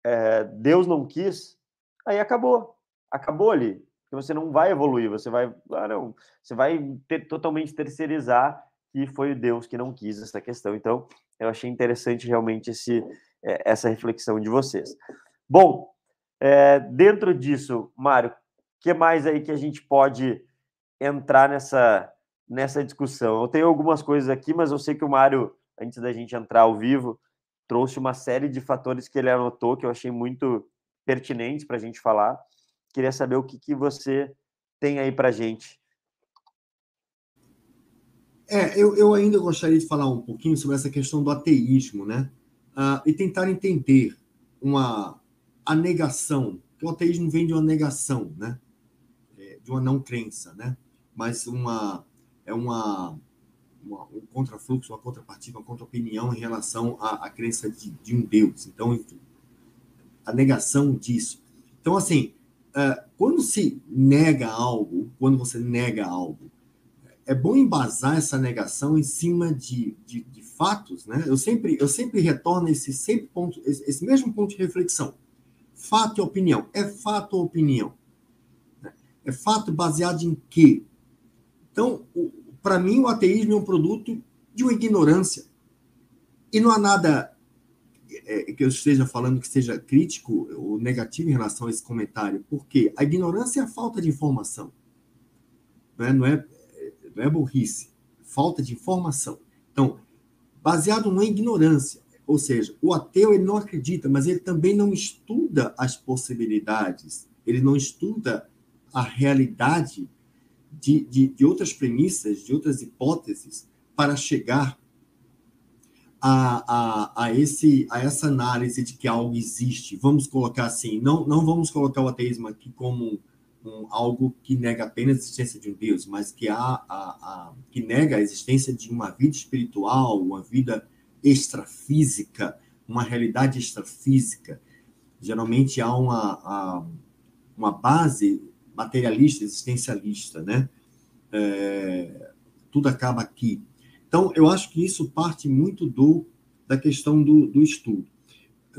é, Deus não quis, aí acabou, acabou ali, porque você não vai evoluir, você vai, ah, não, você vai ter, totalmente terceirizar que foi Deus que não quis essa questão. Então, eu achei interessante realmente esse, é, essa reflexão de vocês. Bom, é, dentro disso, Mário, o que mais aí que a gente pode entrar nessa, nessa discussão? Eu tenho algumas coisas aqui, mas eu sei que o Mário, antes da gente entrar ao vivo, trouxe uma série de fatores que ele anotou que eu achei muito pertinentes para a gente falar. Queria saber o que, que você tem aí para a gente é, eu, eu ainda gostaria de falar um pouquinho sobre essa questão do ateísmo, né? Uh, e tentar entender uma a negação, que o ateísmo vem de uma negação, né? É, de uma não crença, né? Mas uma é uma, uma um contrafluxo, uma contrapartida, uma contra-opinião em relação à, à crença de, de, um Deus. Então, a negação disso. Então, assim, uh, quando se nega algo, quando você nega algo, é bom embasar essa negação em cima de, de, de, fatos, né? Eu sempre, eu sempre retorno esse, sempre ponto, esse, esse, mesmo ponto de reflexão. Fato e opinião. É fato ou opinião? É fato baseado em quê? Então, para mim, o ateísmo é um produto de uma ignorância. E não há nada é, que eu esteja falando que seja crítico ou negativo em relação a esse comentário, porque a ignorância é a falta de informação. Não é, não é não é burrice, falta de informação. Então, baseado na ignorância, ou seja, o ateu ele não acredita, mas ele também não estuda as possibilidades, ele não estuda a realidade de, de, de outras premissas, de outras hipóteses, para chegar a, a, a, esse, a essa análise de que algo existe. Vamos colocar assim, não, não vamos colocar o ateísmo aqui como um, algo que nega apenas a existência de um Deus, mas que, há, a, a, que nega a existência de uma vida espiritual, uma vida extrafísica, uma realidade extrafísica. Geralmente há uma, a, uma base materialista, existencialista, né? É, tudo acaba aqui. Então, eu acho que isso parte muito do da questão do, do estudo.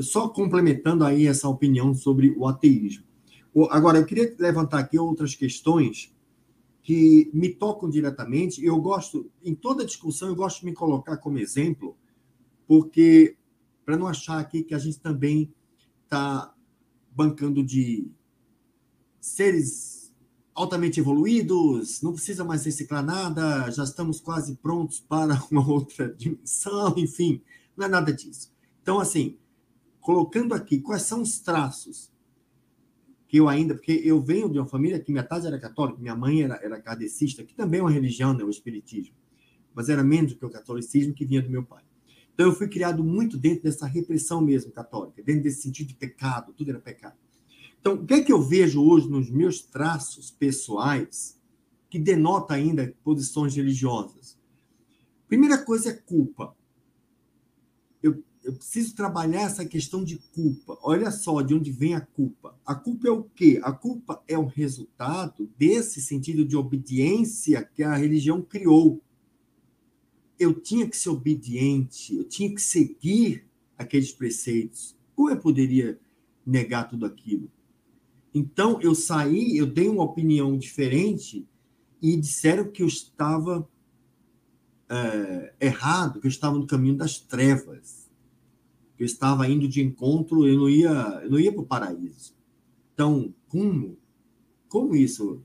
Só complementando aí essa opinião sobre o ateísmo. Agora, eu queria levantar aqui outras questões que me tocam diretamente. Eu gosto, em toda discussão, eu gosto de me colocar como exemplo, porque para não achar aqui que a gente também está bancando de seres altamente evoluídos, não precisa mais reciclar nada, já estamos quase prontos para <laughs> uma outra dimensão, enfim, não é nada disso. Então, assim, colocando aqui quais são os traços que eu ainda, porque eu venho de uma família que casa era católica, minha mãe era, era kardecista, que também é uma religião, né, o espiritismo, mas era menos do que o catolicismo que vinha do meu pai. Então eu fui criado muito dentro dessa repressão mesmo católica, dentro desse sentido de pecado, tudo era pecado. Então, o que é que eu vejo hoje nos meus traços pessoais que denota ainda posições religiosas? Primeira coisa é culpa. Eu eu preciso trabalhar essa questão de culpa. Olha só de onde vem a culpa. A culpa é o quê? A culpa é o resultado desse sentido de obediência que a religião criou. Eu tinha que ser obediente, eu tinha que seguir aqueles preceitos. Como eu poderia negar tudo aquilo? Então, eu saí, eu dei uma opinião diferente e disseram que eu estava é, errado, que eu estava no caminho das trevas que eu estava indo de encontro, eu não ia, eu não ia para o paraíso. Então, como, como isso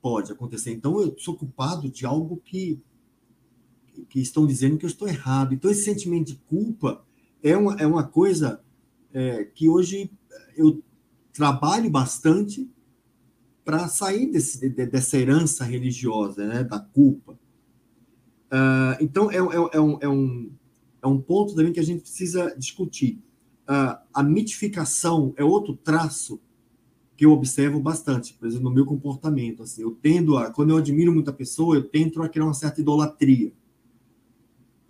pode acontecer? Então, eu sou culpado de algo que, que estão dizendo que eu estou errado. Então, esse sentimento de culpa é uma, é uma coisa é, que hoje eu trabalho bastante para sair desse, dessa herança religiosa, né, da culpa. Uh, então, é, é, é, um, é, um, é um ponto também que a gente precisa discutir. Uh, a mitificação é outro traço que eu observo bastante, por exemplo, no meu comportamento. Assim, eu tendo a, quando eu admiro muita pessoa, eu tento a criar uma certa idolatria.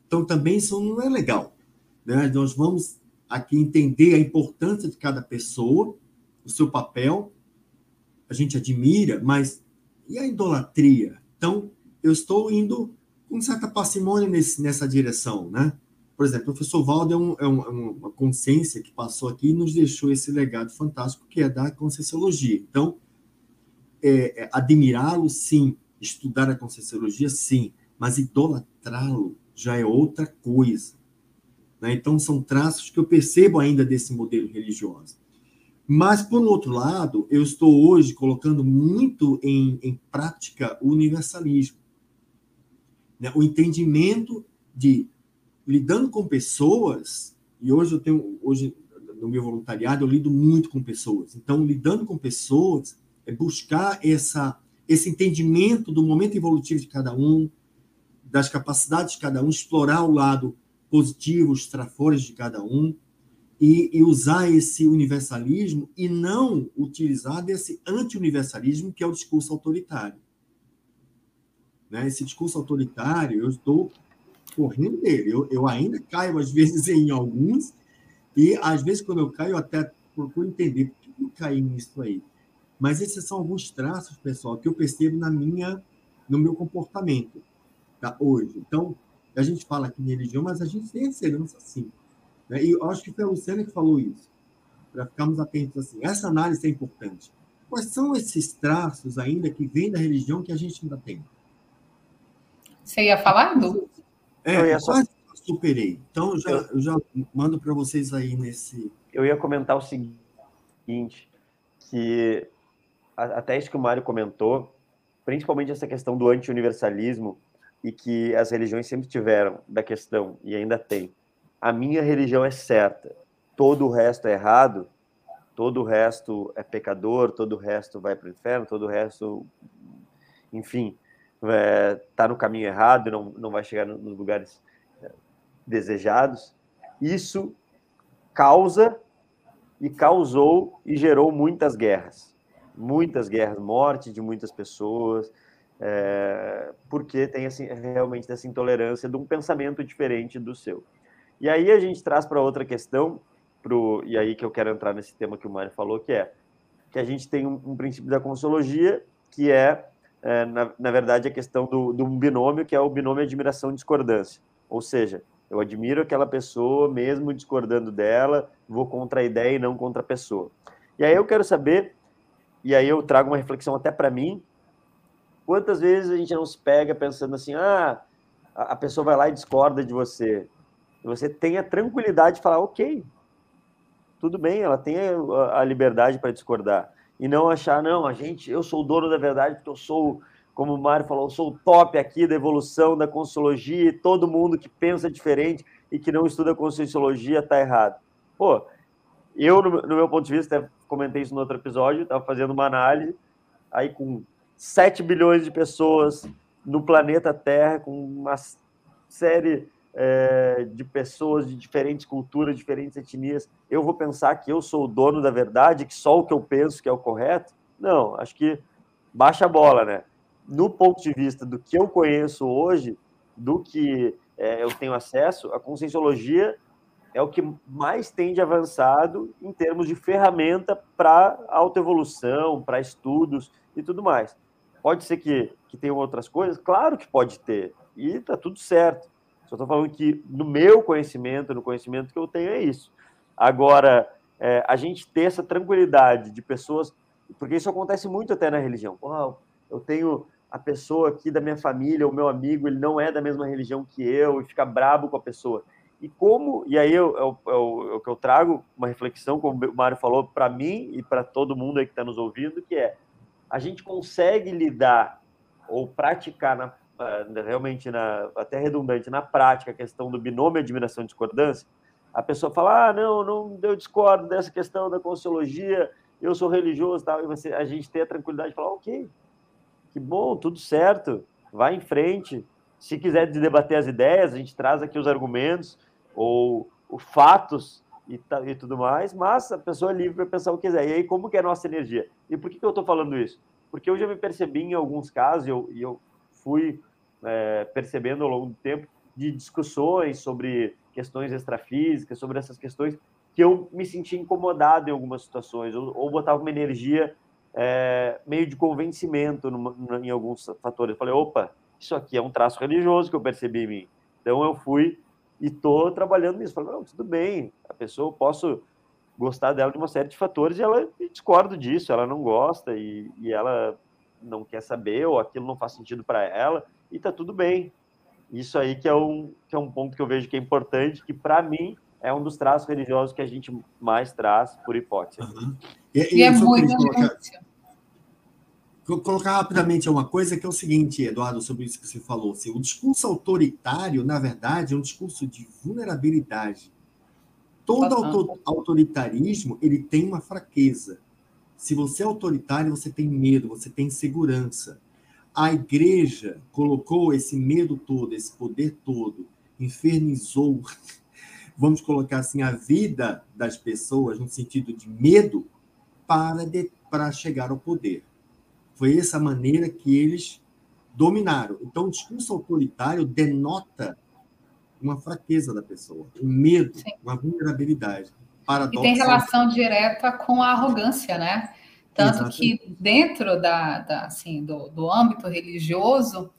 Então, também isso não é legal. Né? Nós vamos aqui entender a importância de cada pessoa, o seu papel. A gente admira, mas e a idolatria? Então, eu estou indo com certa parcimônia nesse, nessa direção, né? Por exemplo, o professor Valdo é, um, é, um, é uma consciência que passou aqui e nos deixou esse legado fantástico que é da Conscienciologia. Então, é, é, admirá-lo, sim. Estudar a Conscienciologia, sim. Mas idolatrá-lo já é outra coisa. Né? Então, são traços que eu percebo ainda desse modelo religioso. Mas, por outro lado, eu estou hoje colocando muito em, em prática o universalismo. Né? O entendimento de lidando com pessoas, e hoje eu tenho, hoje no meu voluntariado, eu lido muito com pessoas. Então, lidando com pessoas é buscar essa, esse entendimento do momento evolutivo de cada um, das capacidades de cada um, explorar o lado positivo, os trafores de cada um, e, e, usar esse universalismo e não utilizar desse anti-universalismo que é o discurso autoritário. Né? Esse discurso autoritário, eu estou correndo dele. Eu, eu ainda caio, às vezes, <laughs> em alguns, e às vezes, quando eu caio, eu até procuro entender por que eu caí nisso aí. Mas esses são alguns traços, pessoal, que eu percebo na minha, no meu comportamento tá, hoje. Então, a gente fala aqui de religião, mas a gente tem excelência assim. Né? E eu acho que foi a Luciana que falou isso, para ficarmos atentos assim. Essa análise é importante. Quais são esses traços ainda que vêm da religião que a gente ainda tem? Você ia falar, Du? É, eu ia só... quase superei. Então, eu já, eu já mando para vocês aí nesse... Eu ia comentar o seguinte, que até isso que o Mário comentou, principalmente essa questão do anti-universalismo, e que as religiões sempre tiveram da questão, e ainda tem, a minha religião é certa, todo o resto é errado, todo o resto é pecador, todo o resto vai para o inferno, todo o resto, enfim, está é, tá no caminho errado, não, não vai chegar nos lugares é, desejados. Isso causa e causou e gerou muitas guerras, muitas guerras, morte de muitas pessoas, é, porque tem assim, realmente essa intolerância de um pensamento diferente do seu. E aí a gente traz para outra questão, pro, e aí que eu quero entrar nesse tema que o Mário falou, que é que a gente tem um, um princípio da consologia, que é, é na, na, verdade, a questão do, do binômio, que é o binômio admiração-discordância. Ou seja, eu admiro aquela pessoa, mesmo discordando dela, vou contra a ideia e não contra a pessoa. E aí eu quero saber, e aí eu trago uma reflexão até para mim, quantas vezes a gente não se pega pensando assim, ah, a pessoa vai lá e discorda de você você tem a tranquilidade de falar, ok, tudo bem, ela tem a, a liberdade para discordar. E não achar, não, a gente, eu sou o dono da verdade, porque eu sou, como o Mário falou, eu sou o top aqui da evolução, da consciologia, e todo mundo que pensa diferente e que não estuda conscienciologia está errado. Pô, eu, no, no, meu ponto de vista, até comentei isso no outro episódio, estava fazendo uma análise, aí com 7 bilhões de pessoas no planeta Terra, com uma série é, de pessoas de diferentes culturas, diferentes etnias, eu vou pensar que eu sou o dono da verdade, que só o que eu penso que é o correto? Não, acho que baixa a bola, né? No ponto de vista do que eu conheço hoje, do que é, eu tenho acesso, a conscienciologia é o que mais tem de avançado em termos de ferramenta para autoevolução, para estudos e tudo mais. Pode ser que, que tenham outras coisas? Claro que pode ter, e está tudo certo. Só estou falando que no meu conhecimento, no conhecimento que eu tenho, é isso. Agora, é, a gente ter essa tranquilidade de pessoas, porque isso acontece muito até na religião. Oh, eu tenho a pessoa aqui da minha família, o meu amigo, ele não é da mesma religião que eu, e fica brabo com a pessoa. E como, e aí eu, eu, eu, eu trago uma reflexão, como o Mário falou, para mim e para todo mundo aí que está nos ouvindo, que é a gente consegue lidar ou praticar na realmente na, até redundante na prática a questão do binômio admiração discordância, a pessoa fala, ah, não, não, eu discordo dessa questão da consciologia, eu sou religioso tal, e você, a gente tem a tranquilidade de falar, ok, que bom, tudo certo, vai em frente, se quiser debater as ideias, a gente traz aqui os argumentos, ou os fatos e, e tudo mais, mas a pessoa é livre para pensar o que quiser. E aí, como que é a nossa energia? E por que, que eu estou falando isso? Porque eu já me percebi em alguns casos, e eu, eu fui é, percebendo ao longo do tempo de discussões sobre questões extrafísicas, sobre essas questões que eu me senti incomodado em algumas situações, ou, ou botava uma energia é, meio de convencimento em alguns fatores. Eu falei, opa, isso aqui é um traço religioso que eu percebi em mim. Então eu fui e estou trabalhando nisso. Falei, não, tudo bem, a pessoa, eu posso gostar dela de uma série de fatores e ela discorda disso, ela não gosta e, e ela não quer saber ou aquilo não faz sentido para ela e tá tudo bem. Isso aí que é um, que é um ponto que eu vejo que é importante, que para mim é um dos traços religiosos que a gente mais traz por hipótese. Uhum. E, e, e é muito colocar, colocar rapidamente uma coisa que é o seguinte, Eduardo, sobre isso que você falou. Assim, o discurso autoritário, na verdade, é um discurso de vulnerabilidade. Todo autor, autoritarismo ele tem uma fraqueza. Se você é autoritário, você tem medo, você tem insegurança. A igreja colocou esse medo todo, esse poder todo, infernizou <laughs> vamos colocar assim, a vida das pessoas no sentido de medo para, de, para chegar ao poder. Foi essa maneira que eles dominaram. Então, o discurso autoritário denota uma fraqueza da pessoa, um medo, Sim. uma vulnerabilidade. Paradoxo. E tem relação direta com a arrogância, né? Tanto que dentro da, da assim, do, do âmbito religioso,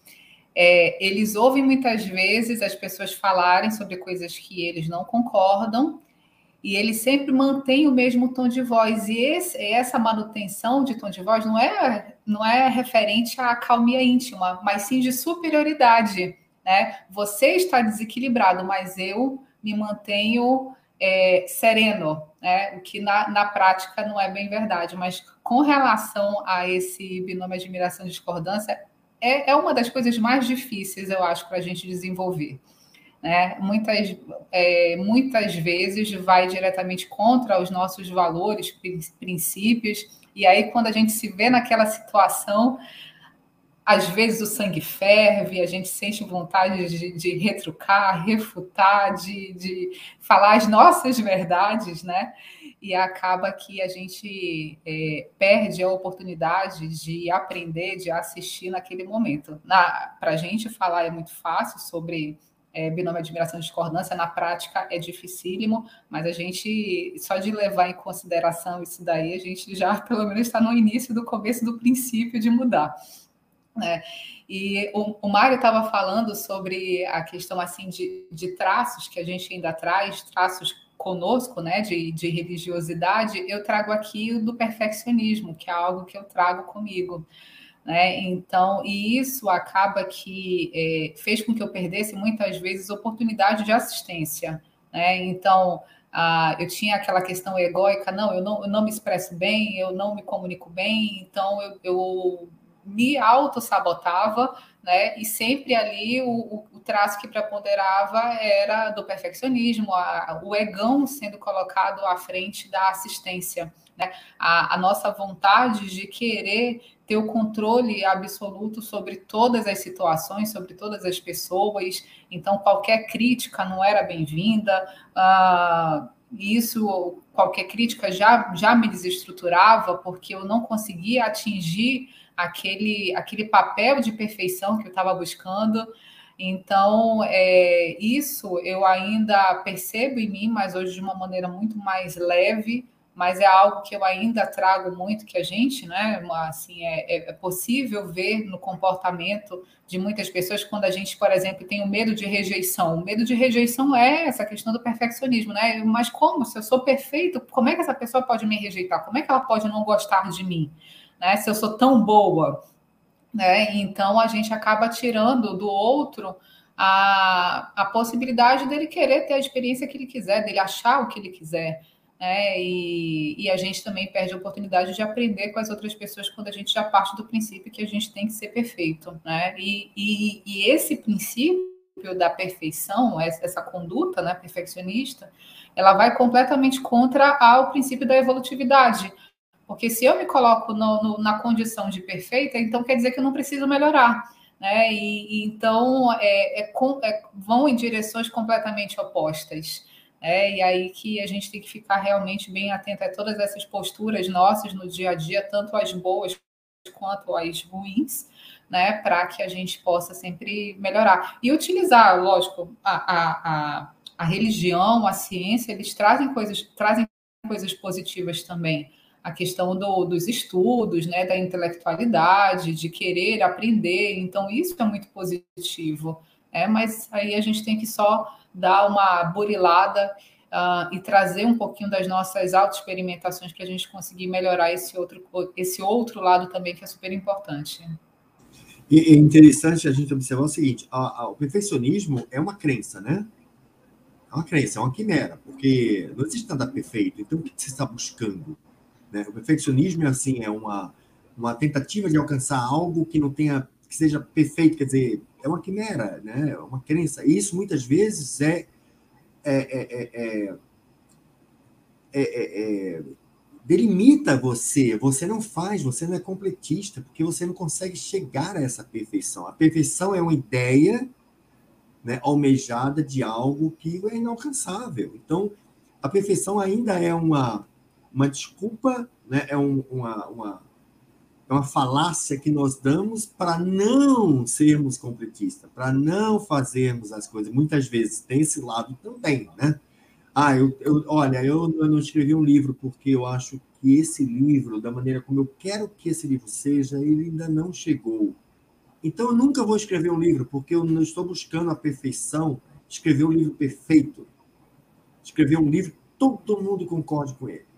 é, eles ouvem muitas vezes as pessoas falarem sobre coisas que eles não concordam e eles sempre mantêm o mesmo tom de voz. E esse, essa manutenção de tom de voz não é, não é referente à calmia íntima, mas sim de superioridade. Né? Você está desequilibrado, mas eu me mantenho é, sereno, né? o que na, na prática não é bem verdade. Mas com relação a esse binômio admiração e discordância, é, é uma das coisas mais difíceis, eu acho, para a gente desenvolver. Né? Muitas, é, muitas vezes vai diretamente contra os nossos valores, princípios, e aí quando a gente se vê naquela situação, às vezes o sangue ferve, a gente sente vontade de, de retrucar, refutar, de, de falar as nossas verdades, né? E acaba que a gente é, perde a oportunidade de aprender, de assistir naquele momento. Para a gente falar é muito fácil sobre é, binômio admiração e discordância, na prática é dificílimo, mas a gente, só de levar em consideração isso daí, a gente já <laughs> pelo menos está no início do começo do princípio de mudar. Né? E o, o Mário estava falando sobre a questão assim de, de traços que a gente ainda traz, traços conosco, né, de, de religiosidade, eu trago aqui o do perfeccionismo, que é algo que eu trago comigo. Né? Então, e isso acaba que é, fez com que eu perdesse muitas vezes oportunidade de assistência. Né? Então, ah, eu tinha aquela questão egóica, não eu, não, eu não me expresso bem, eu não me comunico bem, então eu, eu me auto-sabotava, né? E sempre ali o, o traço que preponderava era do perfeccionismo, a, o egão sendo colocado à frente da assistência, né? A, a nossa vontade de querer ter o controle absoluto sobre todas as situações, sobre todas as pessoas. Então, qualquer crítica não era bem-vinda. Uh, isso, qualquer crítica já, já me desestruturava, porque eu não conseguia atingir aquele, aquele papel de perfeição que eu estava buscando. Então, é, isso eu ainda percebo em mim, mas hoje de uma maneira muito mais leve, mas é algo que eu ainda trago muito que a gente, né, assim, é, é possível ver no comportamento de muitas pessoas quando a gente, por exemplo, tem o medo de rejeição. O medo de rejeição é essa questão do perfeccionismo, né? Mas como? Se eu sou perfeito, como é que essa pessoa pode me rejeitar? Como é que ela pode não gostar de mim? Né? Se eu sou tão boa, né? Então a gente acaba tirando do outro a, a possibilidade dele querer ter a experiência que ele quiser, dele achar o que ele quiser. Né? E, e a gente também perde a oportunidade de aprender com as outras pessoas quando a gente já parte do princípio que a gente tem que ser perfeito. Né? E, e, e esse princípio da perfeição, essa conduta né, perfeccionista, ela vai completamente contra ao princípio da evolutividade. Porque se eu me coloco no, no, na condição de perfeita, então quer dizer que eu não preciso melhorar. Né? E, e então é, é, é, vão em direções completamente opostas. É, e aí que a gente tem que ficar realmente bem atento a todas essas posturas nossas no dia a dia, tanto as boas quanto as ruins, né, para que a gente possa sempre melhorar. E utilizar, lógico, a, a, a, a religião, a ciência, eles trazem coisas, trazem coisas positivas também a questão do, dos estudos, né, da intelectualidade, de querer aprender. Então, isso é muito positivo. É, mas aí a gente tem que só dar uma burilada uh, e trazer um pouquinho das nossas auto-experimentações para a gente conseguir melhorar esse outro, esse outro lado também que é super importante. E é interessante a gente observar o seguinte: a, a, o perfeccionismo é uma crença, né? É uma crença, é uma quimera, porque não existe nada perfeito. Então, o que você está buscando? Né? O perfeccionismo é assim, é uma, uma tentativa de alcançar algo que não tenha, que seja perfeito, quer dizer, é uma quimera, né? É uma crença. E isso muitas vezes é, é, é, delimita você. Você não faz, você não é completista, porque você não consegue chegar a essa perfeição. A perfeição é uma ideia né, almejada de algo que é inalcançável. Então, a perfeição ainda é uma, uma desculpa, né, é um, uma, uma, é uma falácia que nós damos para não sermos completistas, para não fazermos as coisas. Muitas vezes tem esse lado também, né? Ah, eu, eu olha, eu, eu não escrevi um livro porque eu acho que esse livro, da maneira como eu quero que esse livro seja, ele ainda não chegou. Então, eu nunca vou escrever um livro, porque eu não estou buscando a perfeição, escrever um livro perfeito. Escrever um livro todo mundo concorde com ele.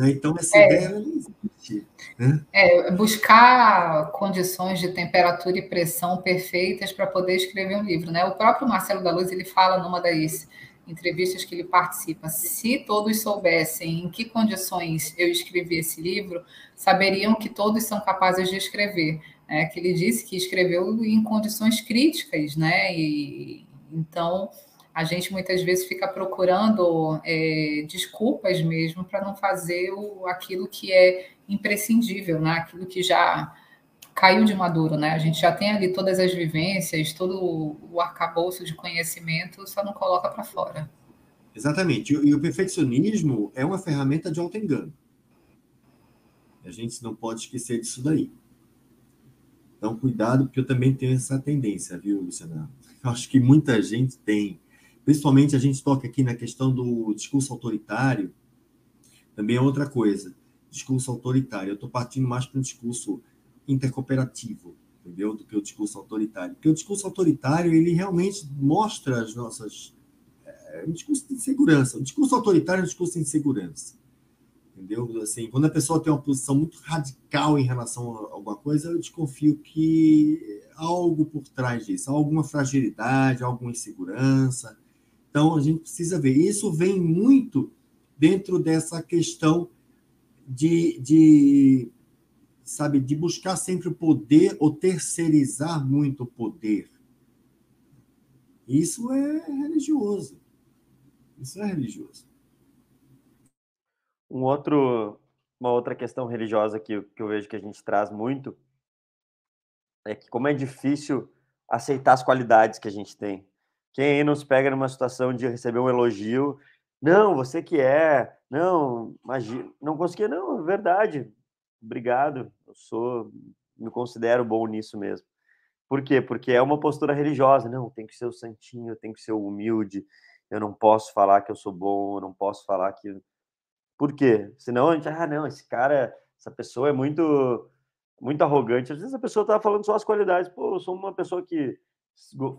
Né? Então, essa é, ideia não existe. Né? É, buscar condições de temperatura e pressão perfeitas para poder escrever um livro. Né? O próprio Marcelo da Luz ele fala numa das entrevistas que ele participa, se todos soubessem em que condições eu escrevi esse livro, saberiam que todos são capazes de escrever é, que ele disse que escreveu em condições críticas, né? E, então a gente muitas vezes fica procurando é, desculpas mesmo para não fazer o, aquilo que é imprescindível, né? Aquilo que já caiu de maduro, né? A gente já tem ali todas as vivências, todo o arcabouço de conhecimento, só não coloca para fora. Exatamente. E o perfeccionismo é uma ferramenta de auto-engano. A gente não pode esquecer disso daí. Então, cuidado, porque eu também tenho essa tendência, viu, Luciana? Eu acho que muita gente tem. Principalmente a gente toca aqui na questão do discurso autoritário, também é outra coisa. Discurso autoritário. Eu estou partindo mais para um discurso intercooperativo, entendeu? Do que o discurso autoritário. Porque o discurso autoritário, ele realmente mostra as nossas. É um discurso de insegurança. O discurso autoritário é um discurso de insegurança entendeu? Assim, quando a pessoa tem uma posição muito radical em relação a alguma coisa, eu desconfio que algo por trás disso, alguma fragilidade, alguma insegurança. Então, a gente precisa ver. Isso vem muito dentro dessa questão de, de sabe, de buscar sempre o poder ou terceirizar muito o poder. Isso é religioso. Isso é religioso. Um outro, uma outra questão religiosa que, que eu vejo que a gente traz muito é que como é difícil aceitar as qualidades que a gente tem. Quem nos pega numa situação de receber um elogio, não, você que é, não, imagina, não conseguia, não, é verdade, obrigado, eu sou, me considero bom nisso mesmo. Por quê? Porque é uma postura religiosa, não, tem que ser o santinho, tem que ser o humilde, eu não posso falar que eu sou bom, eu não posso falar que por quê? Senão a gente, ah, não, esse cara, essa pessoa é muito muito arrogante. Às vezes a pessoa tá falando só as qualidades. Pô, eu sou uma pessoa que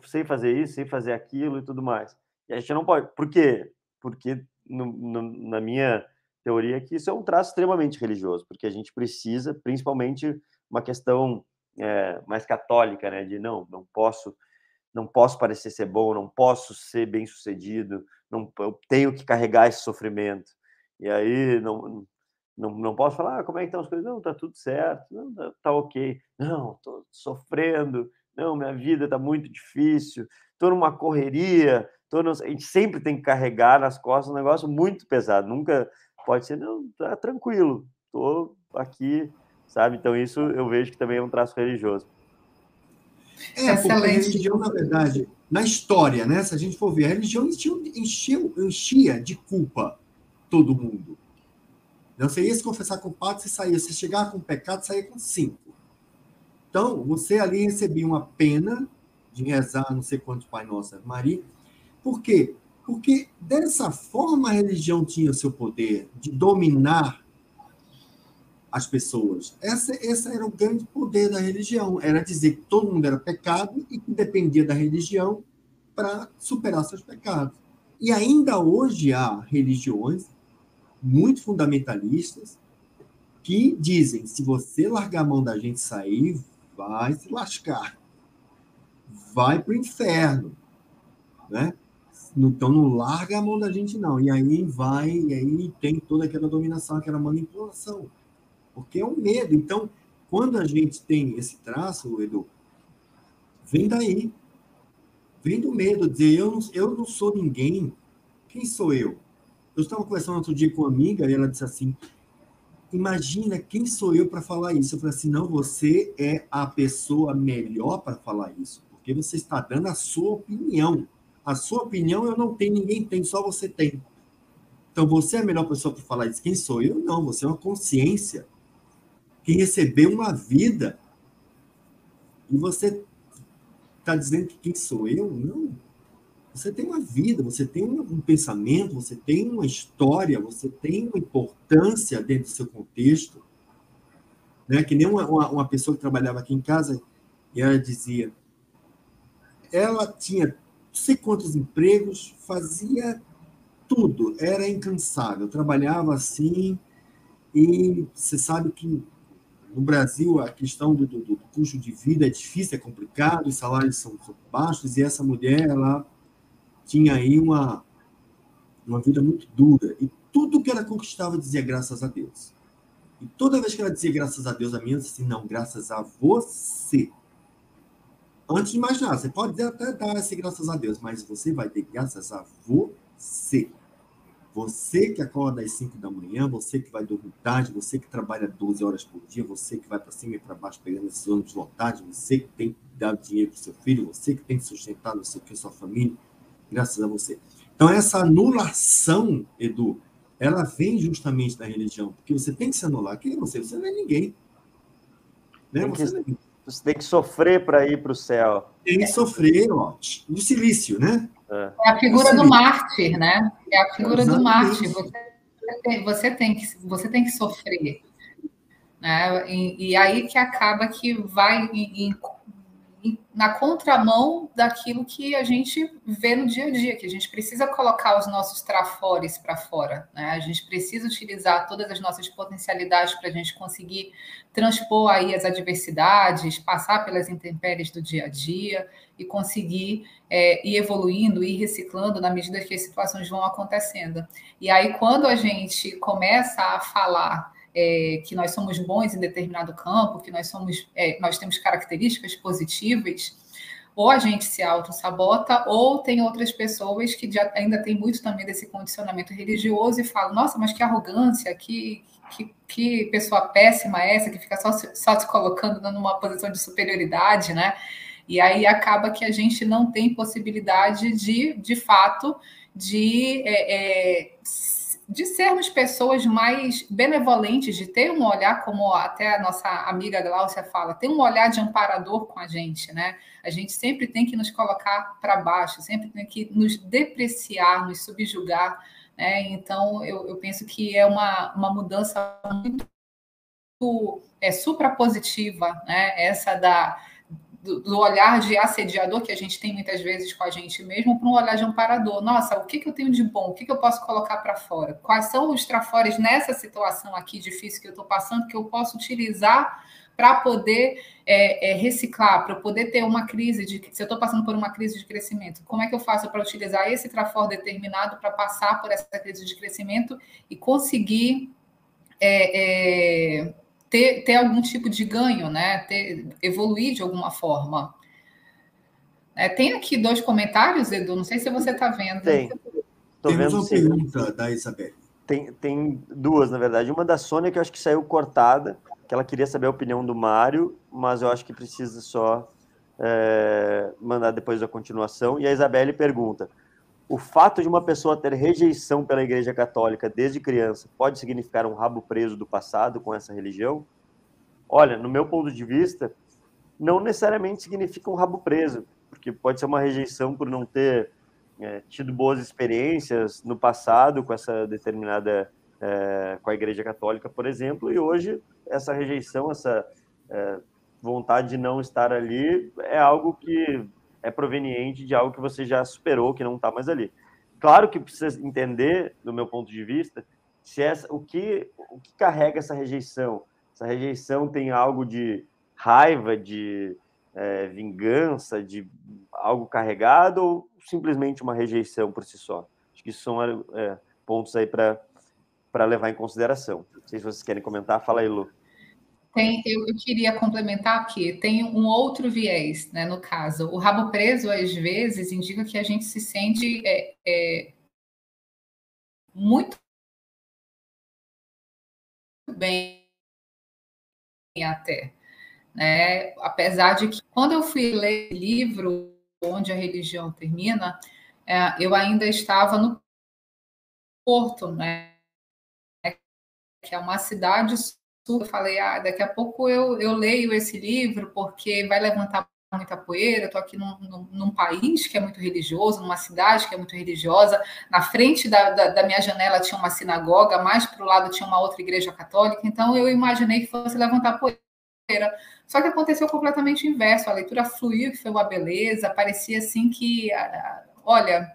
sei fazer isso, sei fazer aquilo e tudo mais. E a gente não pode. Por quê? Porque no, no, na minha teoria que isso é um traço extremamente religioso, porque a gente precisa, principalmente uma questão é, mais católica, né? De não, não posso, não posso parecer ser bom, não posso ser bem sucedido, não, eu tenho que carregar esse sofrimento. E aí não, não, não posso falar ah, como é que estão as coisas. Não, tá tudo certo, não, tá, tá ok. Não, tô sofrendo, não, minha vida tá muito difícil, tô numa correria, tô no... a gente sempre tem que carregar nas costas um negócio muito pesado. Nunca pode ser, não, tá tranquilo, tô aqui, sabe? Então isso eu vejo que também é um traço religioso. É, porque a religião, na verdade, na história, né? Se a gente for ver, a religião enchia, enchia, enchia de culpa todo mundo. Então, você ia se confessar com o padre, você saía. Se chegar com pecado, saía com cinco. Então, você ali recebia uma pena de rezar não sei quantos Pai Nosso Maria. Por quê? Porque dessa forma a religião tinha o seu poder de dominar as pessoas. Essa, esse era o grande poder da religião, era dizer que todo mundo era pecado e que dependia da religião para superar seus pecados. E ainda hoje há religiões muito fundamentalistas que dizem: se você largar a mão da gente sair, vai se lascar, vai para o inferno, né? Então não larga a mão da gente não. E aí vai, e aí tem toda aquela dominação, aquela manipulação, porque é um medo. Então, quando a gente tem esse traço, Edu, vem daí, vem do medo, dizer eu não, eu não sou ninguém. Quem sou eu? Eu estava conversando outro dia com uma amiga e ela disse assim: imagina quem sou eu para falar isso. Eu falei assim: não, você é a pessoa melhor para falar isso, porque você está dando a sua opinião. A sua opinião eu não tenho, ninguém tem, só você tem. Então você é a melhor pessoa para falar isso. Quem sou eu? Não, você é uma consciência que recebeu uma vida e você está dizendo que quem sou eu? Não. Você tem uma vida, você tem um, pensamento, você tem uma história, você tem uma importância dentro do seu contexto. Né? Que nem uma, uma, uma pessoa que trabalhava aqui em casa e ela dizia: ela tinha não sei quantos empregos, fazia tudo, era incansável, trabalhava assim, e você sabe que no Brasil a questão do, do, do custo de vida é difícil, é complicado, os salários são baixos, e essa mulher, ela tinha aí uma, uma vida muito dura. E tudo que ela conquistava dizia graças a Deus. E toda vez que ela dizia graças a Deus, a minha disse assim, não, graças a você. Antes de mais nada, você pode até dar esse graças a Deus, mas você vai ter graças a você. Você que acorda às 5 da manhã, você que vai dormir tarde, você que trabalha 12 horas por dia, você que vai para cima e para baixo pegando esses ônibus lotados, você que tem que dar dinheiro para seu filho, você que tem que sustentar não sei o que, sua família, graças a você. Então, essa anulação, Edu, ela vem justamente da religião, porque você tem que se anular. Quem é você? Você não é ninguém. Né? Tem que, você, é você, tem que sofrer para ir para o céu. Tem que sofrer, ó, no silício, né? É, é a figura do mártir, né? É a figura Exatamente. do mártir. Você tem, você tem, que, você tem que sofrer. Né? E, e aí que acaba que vai em, em na contramão daquilo que a gente vê no dia a dia, que a gente precisa colocar os nossos trafores para fora, né? A gente precisa utilizar todas as nossas potencialidades para a gente conseguir transpor aí as adversidades, passar pelas intempéries do dia a dia e conseguir é, ir evoluindo, ir reciclando na medida que as situações vão acontecendo. E aí, quando a gente começa a falar é, que nós somos bons em determinado campo, que nós somos, é, nós temos características positivas, ou a gente se auto-sabota, ou tem outras pessoas que já, ainda tem muito também desse condicionamento religioso e falam, nossa, mas que arrogância, que, que, que pessoa péssima é essa, que fica só, só se colocando numa posição de superioridade, né? E aí acaba que a gente não tem possibilidade de, de fato, de é, é, de sermos pessoas mais benevolentes, de ter um olhar, como até a nossa amiga Gláucia fala, ter um olhar de amparador com a gente, né? A gente sempre tem que nos colocar para baixo, sempre tem que nos depreciar, nos subjugar, né? Então, eu, eu penso que é uma, uma mudança muito é, suprapositiva, né? Essa da do, olhar de assediador que a gente tem muitas vezes com a gente mesmo para um olhar de amparador. Nossa, o que, que eu tenho de bom? O que, que eu posso colocar para fora? Quais são os trafores nessa situação aqui difícil que eu estou passando que eu posso utilizar para poder é, é, reciclar, para poder ter uma crise de se eu estou passando por uma crise de crescimento, como é que eu faço para utilizar esse trafor determinado para passar por essa crise de crescimento e conseguir é, é ter, ter algum tipo de ganho, né? Ter, evoluir de alguma forma. É, tem aqui dois comentários, Edu, não sei se você está vendo. Tem. Tô Temos vendo uma sim. pergunta da Isabel. Tem, tem duas, na verdade. Uma da Sônia, que eu acho que saiu cortada, que ela queria saber a opinião do Mário, mas eu acho que precisa só é, mandar depois da continuação. E a Isabelle pergunta: o fato de uma pessoa ter rejeição pela Igreja Católica desde criança pode significar um rabo preso do passado com essa religião? Olha, no meu ponto de vista, não necessariamente significa um rabo preso, porque pode ser uma rejeição por não ter é, tido boas experiências no passado com essa determinada é, com a Igreja Católica, por exemplo, e hoje essa rejeição, essa é, vontade de não estar ali é algo que é proveniente de algo que você já superou, que não está mais ali. Claro que precisa entender, do meu ponto de vista, se essa, o, que, o que carrega essa rejeição. Essa rejeição tem algo de raiva, de é, vingança, de algo carregado, ou simplesmente uma rejeição por si só? Acho que isso são é, pontos aí para levar em consideração. Não sei se vocês querem comentar, fala aí, Lu. Tem, eu, queria complementar aqui, tem um outro viés, né, no caso. O rabo preso, às vezes, indica que a gente se sente é, é, muito bem até. Né? Apesar de que, quando eu fui ler o livro Onde a Religião Termina, é, eu ainda estava no Porto, né? que é uma cidade eu falei, ah, daqui a pouco eu, eu leio esse livro porque vai levantar muita poeira. Estou aqui num, num, num, país que é muito religioso, numa cidade que é muito religiosa. Na frente da, da, da minha janela tinha uma sinagoga, mais para o lado tinha uma outra igreja católica. Então eu imaginei que fosse levantar poeira. Só que aconteceu completamente o inverso. A leitura fluiu, que foi uma beleza. Parecia assim que, olha,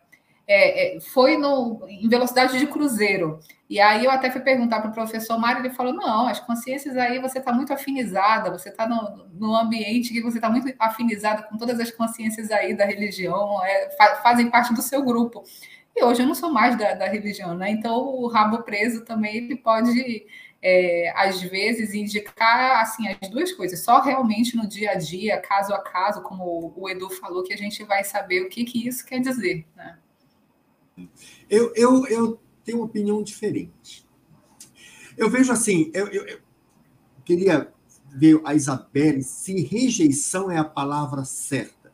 é, é, foi no, em velocidade de cruzeiro. E aí eu até fui perguntar para o professor Mário, ele falou: não, as consciências aí você está muito afinizada, você está no, no ambiente que você está muito afinizada com todas as consciências aí da religião, é, fazem parte do seu grupo. E hoje eu não sou mais da, da religião, né? Então o rabo preso também ele pode, é, às vezes, indicar assim as duas coisas. Só realmente no dia a dia, caso a caso, como o Edu falou, que a gente vai saber o que, que isso quer dizer, né? Eu, eu, eu tenho uma opinião diferente. Eu vejo assim, eu, eu, eu queria ver a Isabelle se rejeição é a palavra certa.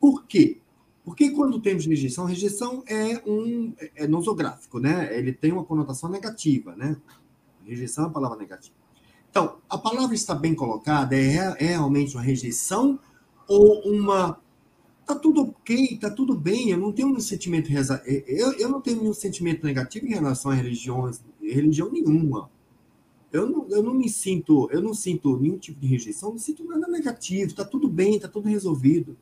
Por quê? Porque quando temos rejeição, rejeição é um é nosográfico, né? Ele tem uma conotação negativa, né? Rejeição é uma palavra negativa. Então, a palavra está bem colocada, é, é realmente uma rejeição ou uma tá tudo ok, tá tudo bem, eu não tenho um sentimento eu, eu não tenho nenhum sentimento negativo em relação a religiões, religião nenhuma. Eu não, eu não me sinto, eu não sinto nenhum tipo de rejeição, não sinto nada negativo, tá tudo bem, tá tudo resolvido.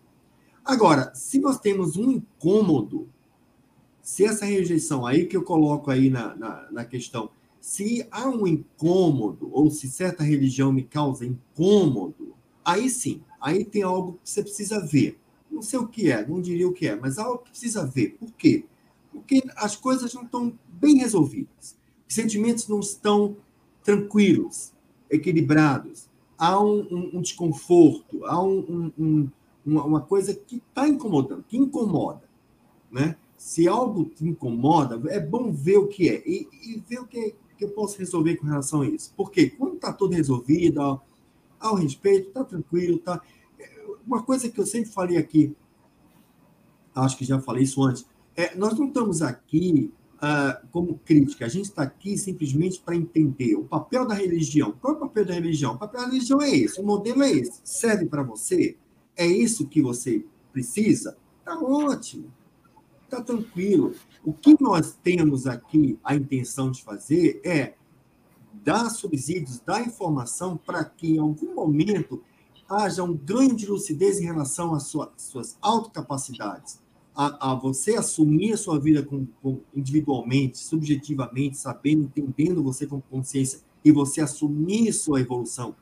Agora, se nós temos um incômodo, se essa rejeição aí que eu coloco aí na, na, na questão, se há um incômodo, ou se certa religião me causa incômodo, aí sim, aí tem algo que você precisa ver não sei o que é, não diria o que é, mas algo que precisa ver. Por quê? Porque as coisas não estão bem resolvidas. Os sentimentos não estão tranquilos, equilibrados. Há um, um, um desconforto, há um, uma coisa que está incomodando, que incomoda. Né? Se algo te incomoda, é bom ver o que é e, e ver o que, que eu posso resolver com relação a isso. Porque quando está tudo resolvido, ao, ao respeito, está tranquilo, está uma coisa que eu sempre falei aqui, acho que já falei isso antes, é, nós não estamos aqui uh, como crítica, a gente está aqui simplesmente para entender o papel da religião. Qual é o papel da religião? O papel da religião é esse, o modelo é esse. Serve para você? É isso que você precisa? Está ótimo, está tranquilo. O que nós temos aqui a intenção de fazer é dar subsídios, dar informação para que em algum momento haja um ganho de lucidez em relação às sua, suas autocapacidades, a, a, você assumir a sua vida com, com, individualmente, subjetivamente, sabendo, entendendo você com consciência, e você assumir sua evolução.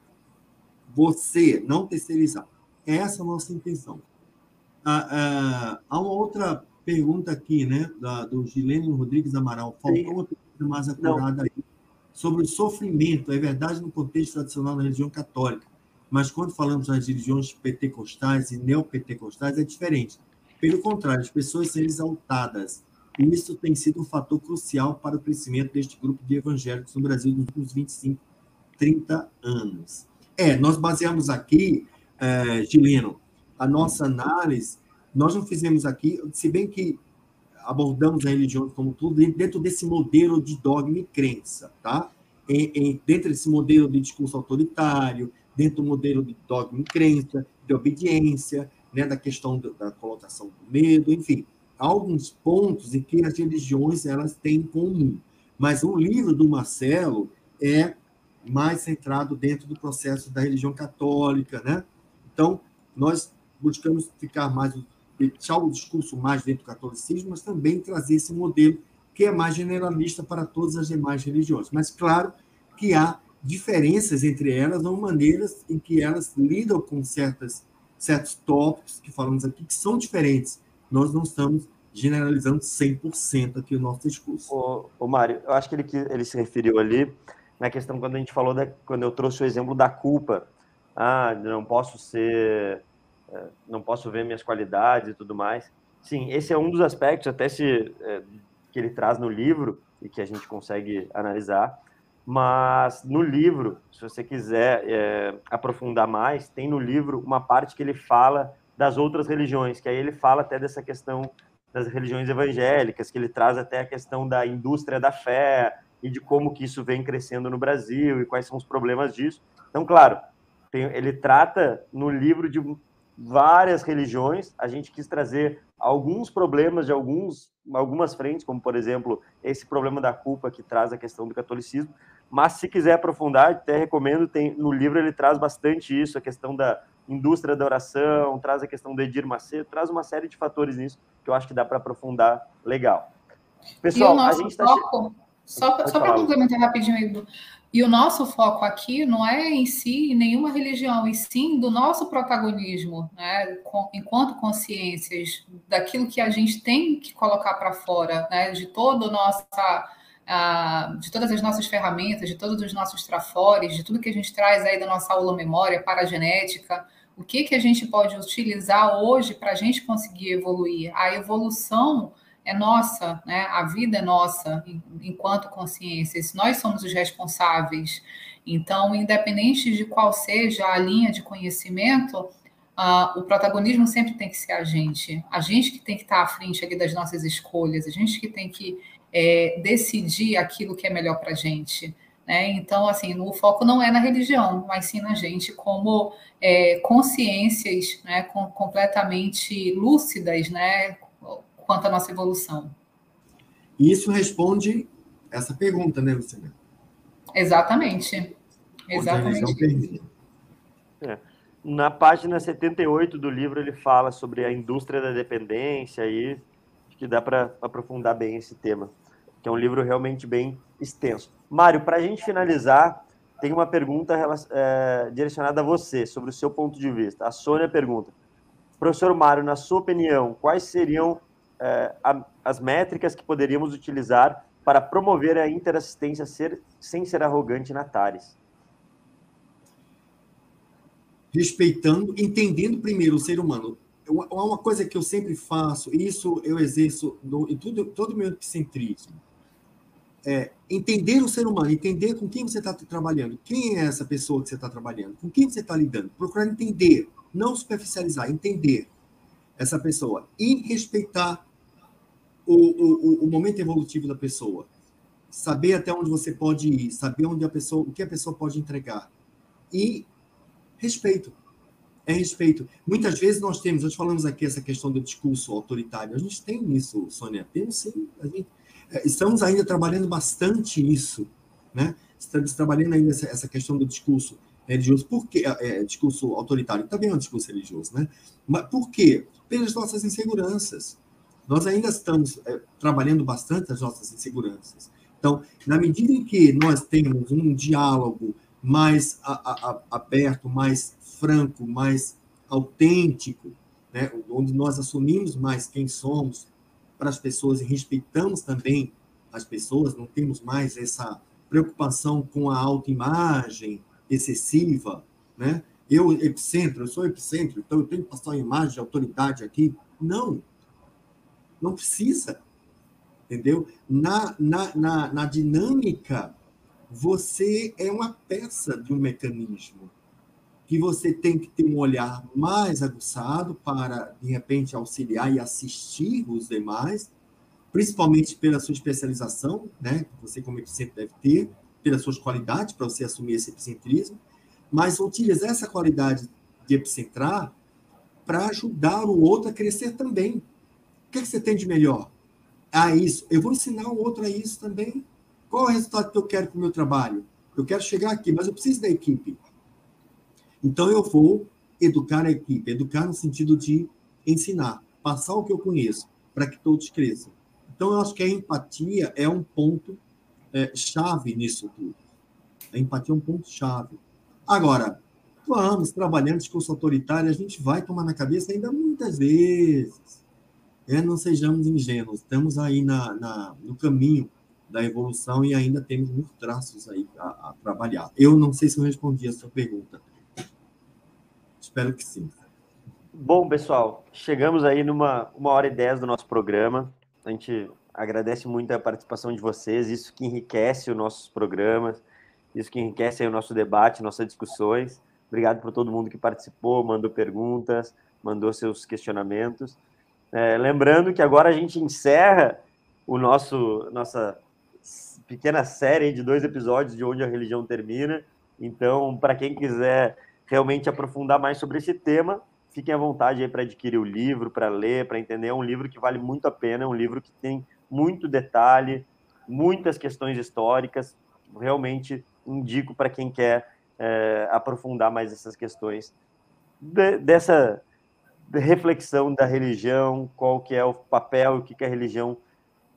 Você, não terceirizar. Essa é a nossa intenção. Ah, ah, há uma outra pergunta aqui, né, da, do Gileno Rodrigues Amaral. Faltou uma pergunta mais apurada aí. Sobre o sofrimento, é verdade no contexto tradicional da religião católica mas quando falamos das religiões pentecostais e neopentecostais é diferente. Pelo contrário, as pessoas são exaltadas. E isso tem sido um fator crucial para o crescimento deste grupo de evangélicos no Brasil nos últimos 25, 30 anos. É, nós baseamos aqui, é, Gileno, a nossa análise, nós não fizemos aqui, se bem que abordamos a religião como tudo dentro desse modelo de dogma e crença, tá? Dentro desse modelo de discurso autoritário, dentro do modelo de dogma e crença, de obediência, né, da questão da colocação do medo, enfim, alguns pontos em que as religiões elas têm em comum. Mas o livro do Marcelo é mais centrado dentro do processo da religião católica, né? Então, nós buscamos ficar mais, deixar o discurso mais dentro do catolicismo, mas também trazer esse modelo que é mais generalista para todas as demais religiões. Mas, claro, que há diferenças entre elas, ou maneiras em que elas lidam com certas, certos tópicos que falamos aqui, que são diferentes. Nós não estamos generalizando 100% aqui o nosso discurso. O, Mário, eu acho que ele, ele se referiu ali na questão quando a gente falou, da, quando eu trouxe o exemplo da culpa. Ah, não posso ser, é, não posso ver minhas qualidades e tudo mais. Sim, esse é um dos aspectos, até se, é, que ele traz no livro e que a gente consegue analisar. Mas no livro, se você quiser é, aprofundar mais, tem no livro uma parte que ele fala das outras religiões, que aí ele fala até dessa questão das religiões evangélicas, que ele traz até a questão da indústria da fé e de como que isso vem crescendo no Brasil e quais são os problemas disso. Então, claro, tem, ele trata no livro de várias religiões. A gente quis trazer alguns problemas de alguns, algumas frentes, como por exemplo esse problema da culpa que traz a questão do catolicismo. Mas se quiser aprofundar, até recomendo, tem no livro ele traz bastante isso, a questão da indústria da oração, traz a questão do Edir Macedo, traz uma série de fatores nisso que eu acho que dá para aprofundar legal. Pessoal, a gente está. Só, só para complementar rapidinho, Edu. E o nosso foco aqui não é em si nenhuma religião, e sim do nosso protagonismo, né, enquanto consciências, daquilo que a gente tem que colocar para fora, né, de toda nossa, de todas as nossas ferramentas, de todos os nossos trafores, de tudo que a gente traz aí da nossa aula memória para genética, o que, que a gente pode utilizar hoje para a gente conseguir evoluir? A evolução é nossa, né? a vida é nossa enquanto consciências, nós somos os responsáveis. Então, independente de qual seja a linha de conhecimento, uh, o protagonismo sempre tem que ser a gente. A gente que tem que estar à frente ali das nossas escolhas, a gente que tem que é, decidir aquilo que é melhor para a gente. Né? Então, assim, o foco não é na religião, mas sim na gente como é, consciências né, com, completamente lúcidas né, quanto à nossa evolução. E isso responde essa pergunta, né, Luciana? Exatamente. Exatamente. É. Na página 78 do livro, ele fala sobre a indústria da dependência e que dá para aprofundar bem esse tema, que é um livro realmente bem extenso. Mário, para a gente finalizar, tem uma pergunta é, direcionada a você, sobre o seu ponto de vista. A Sônia pergunta: Professor Mário, na sua opinião, quais seriam é, a, as métricas que poderíamos utilizar para promover a interassistência ser, sem ser arrogante na TARES? Respeitando, entendendo primeiro o ser humano. Uma coisa que eu sempre faço, isso eu exerço no, em tudo, todo o meu epicentrismo é, entender o ser humano, entender com quem você está trabalhando, quem é essa pessoa que você está trabalhando, com quem você está lidando, procurar entender, não superficializar, entender essa pessoa e respeitar o, o, o momento evolutivo da pessoa, saber até onde você pode ir, saber onde a pessoa, o que a pessoa pode entregar e respeito. É respeito. Muitas vezes nós temos, nós falamos aqui essa questão do discurso autoritário. A gente tem isso, Sônia. Temos sim. Gente, é, estamos ainda trabalhando bastante isso, né? Estamos trabalhando ainda essa, essa questão do discurso religioso, por quê? É, é, discurso autoritário também é um discurso religioso, né? Mas por quê? Pelas nossas inseguranças. Nós ainda estamos é, trabalhando bastante as nossas inseguranças. Então, na medida em que nós temos um diálogo mais a, a, aberto, mais franco, mais autêntico, né? onde nós assumimos mais quem somos, para as pessoas e respeitamos também as pessoas, não temos mais essa preocupação com a autoimagem excessiva, né? Eu, epicentro, eu sou epicentro, então eu tenho que passar uma imagem de autoridade aqui. Não, não precisa, entendeu? Na, na, na, na dinâmica, você é uma peça de um mecanismo que você tem que ter um olhar mais aguçado para, de repente, auxiliar e assistir os demais, principalmente pela sua especialização, né? Você, como epicentro, deve ter, pelas suas qualidades, para você assumir esse epicentrismo, mas utilizar essa qualidade de epicentrar para ajudar o outro a crescer também. O que, que você tem de melhor? Ah, isso. Eu vou ensinar o outro a isso também. Qual é o resultado que eu quero com o meu trabalho? Eu quero chegar aqui, mas eu preciso da equipe. Então, eu vou educar a equipe, educar no sentido de ensinar, passar o que eu conheço, para que todos cresçam. Então, eu acho que a empatia é um ponto é, chave nisso tudo. A empatia é um ponto chave. Agora, vamos, trabalhando discurso autoritário, a gente vai tomar na cabeça ainda muitas vezes. É, não sejamos ingênuos, estamos aí na, na, no caminho da evolução e ainda temos muitos traços aí a, a trabalhar. Eu não sei se eu respondi a sua pergunta. Espero que sim. Bom, pessoal, chegamos aí numa uma hora e dez do nosso programa. A gente agradece muito a participação de vocês, isso que enriquece os nossos programas, isso que enriquece o nosso debate, nossas discussões. Obrigado por todo mundo que participou, mandou perguntas, mandou seus questionamentos. É, lembrando que agora a gente encerra o nosso nossa pequena série de dois episódios de onde a religião termina. Então, para quem quiser realmente aprofundar mais sobre esse tema, fiquem à vontade aí para adquirir o livro, para ler, para entender. É um livro que vale muito a pena, é um livro que tem muito detalhe, muitas questões históricas. Realmente indico para quem quer é, aprofundar mais essas questões de, dessa reflexão da religião, qual que é o papel, o que, que a religião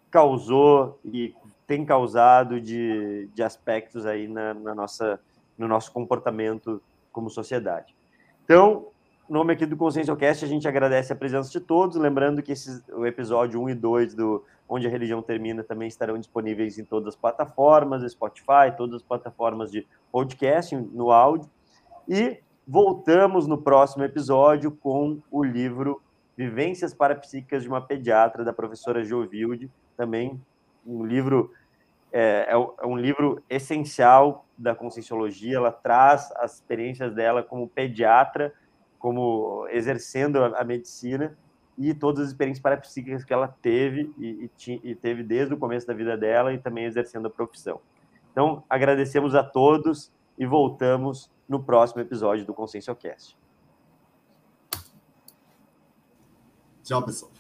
causou e tem causado de, de aspectos aí na, na nossa, no nosso comportamento como sociedade. Então, no nome aqui do ConsciencioCast, a gente agradece a presença de todos, lembrando que esses, o episódio 1 e 2 do Onde a Religião Termina também estarão disponíveis em todas as plataformas, Spotify, todas as plataformas de podcast, no áudio. E voltamos no próximo episódio com o livro Vivências Parapsíquicas de uma Pediatra, da professora Jovilde, também um livro é, é, é, um livro essencial da Conscienciologia, ela traz as experiências dela como pediatra, como exercendo a, a medicina, e todas as experiências parapsíquicas que ela teve e, e, e, teve desde o começo da vida dela e também exercendo a profissão. Então, agradecemos a todos e voltamos no próximo episódio do ConsciencioCast. Tchau, pessoal.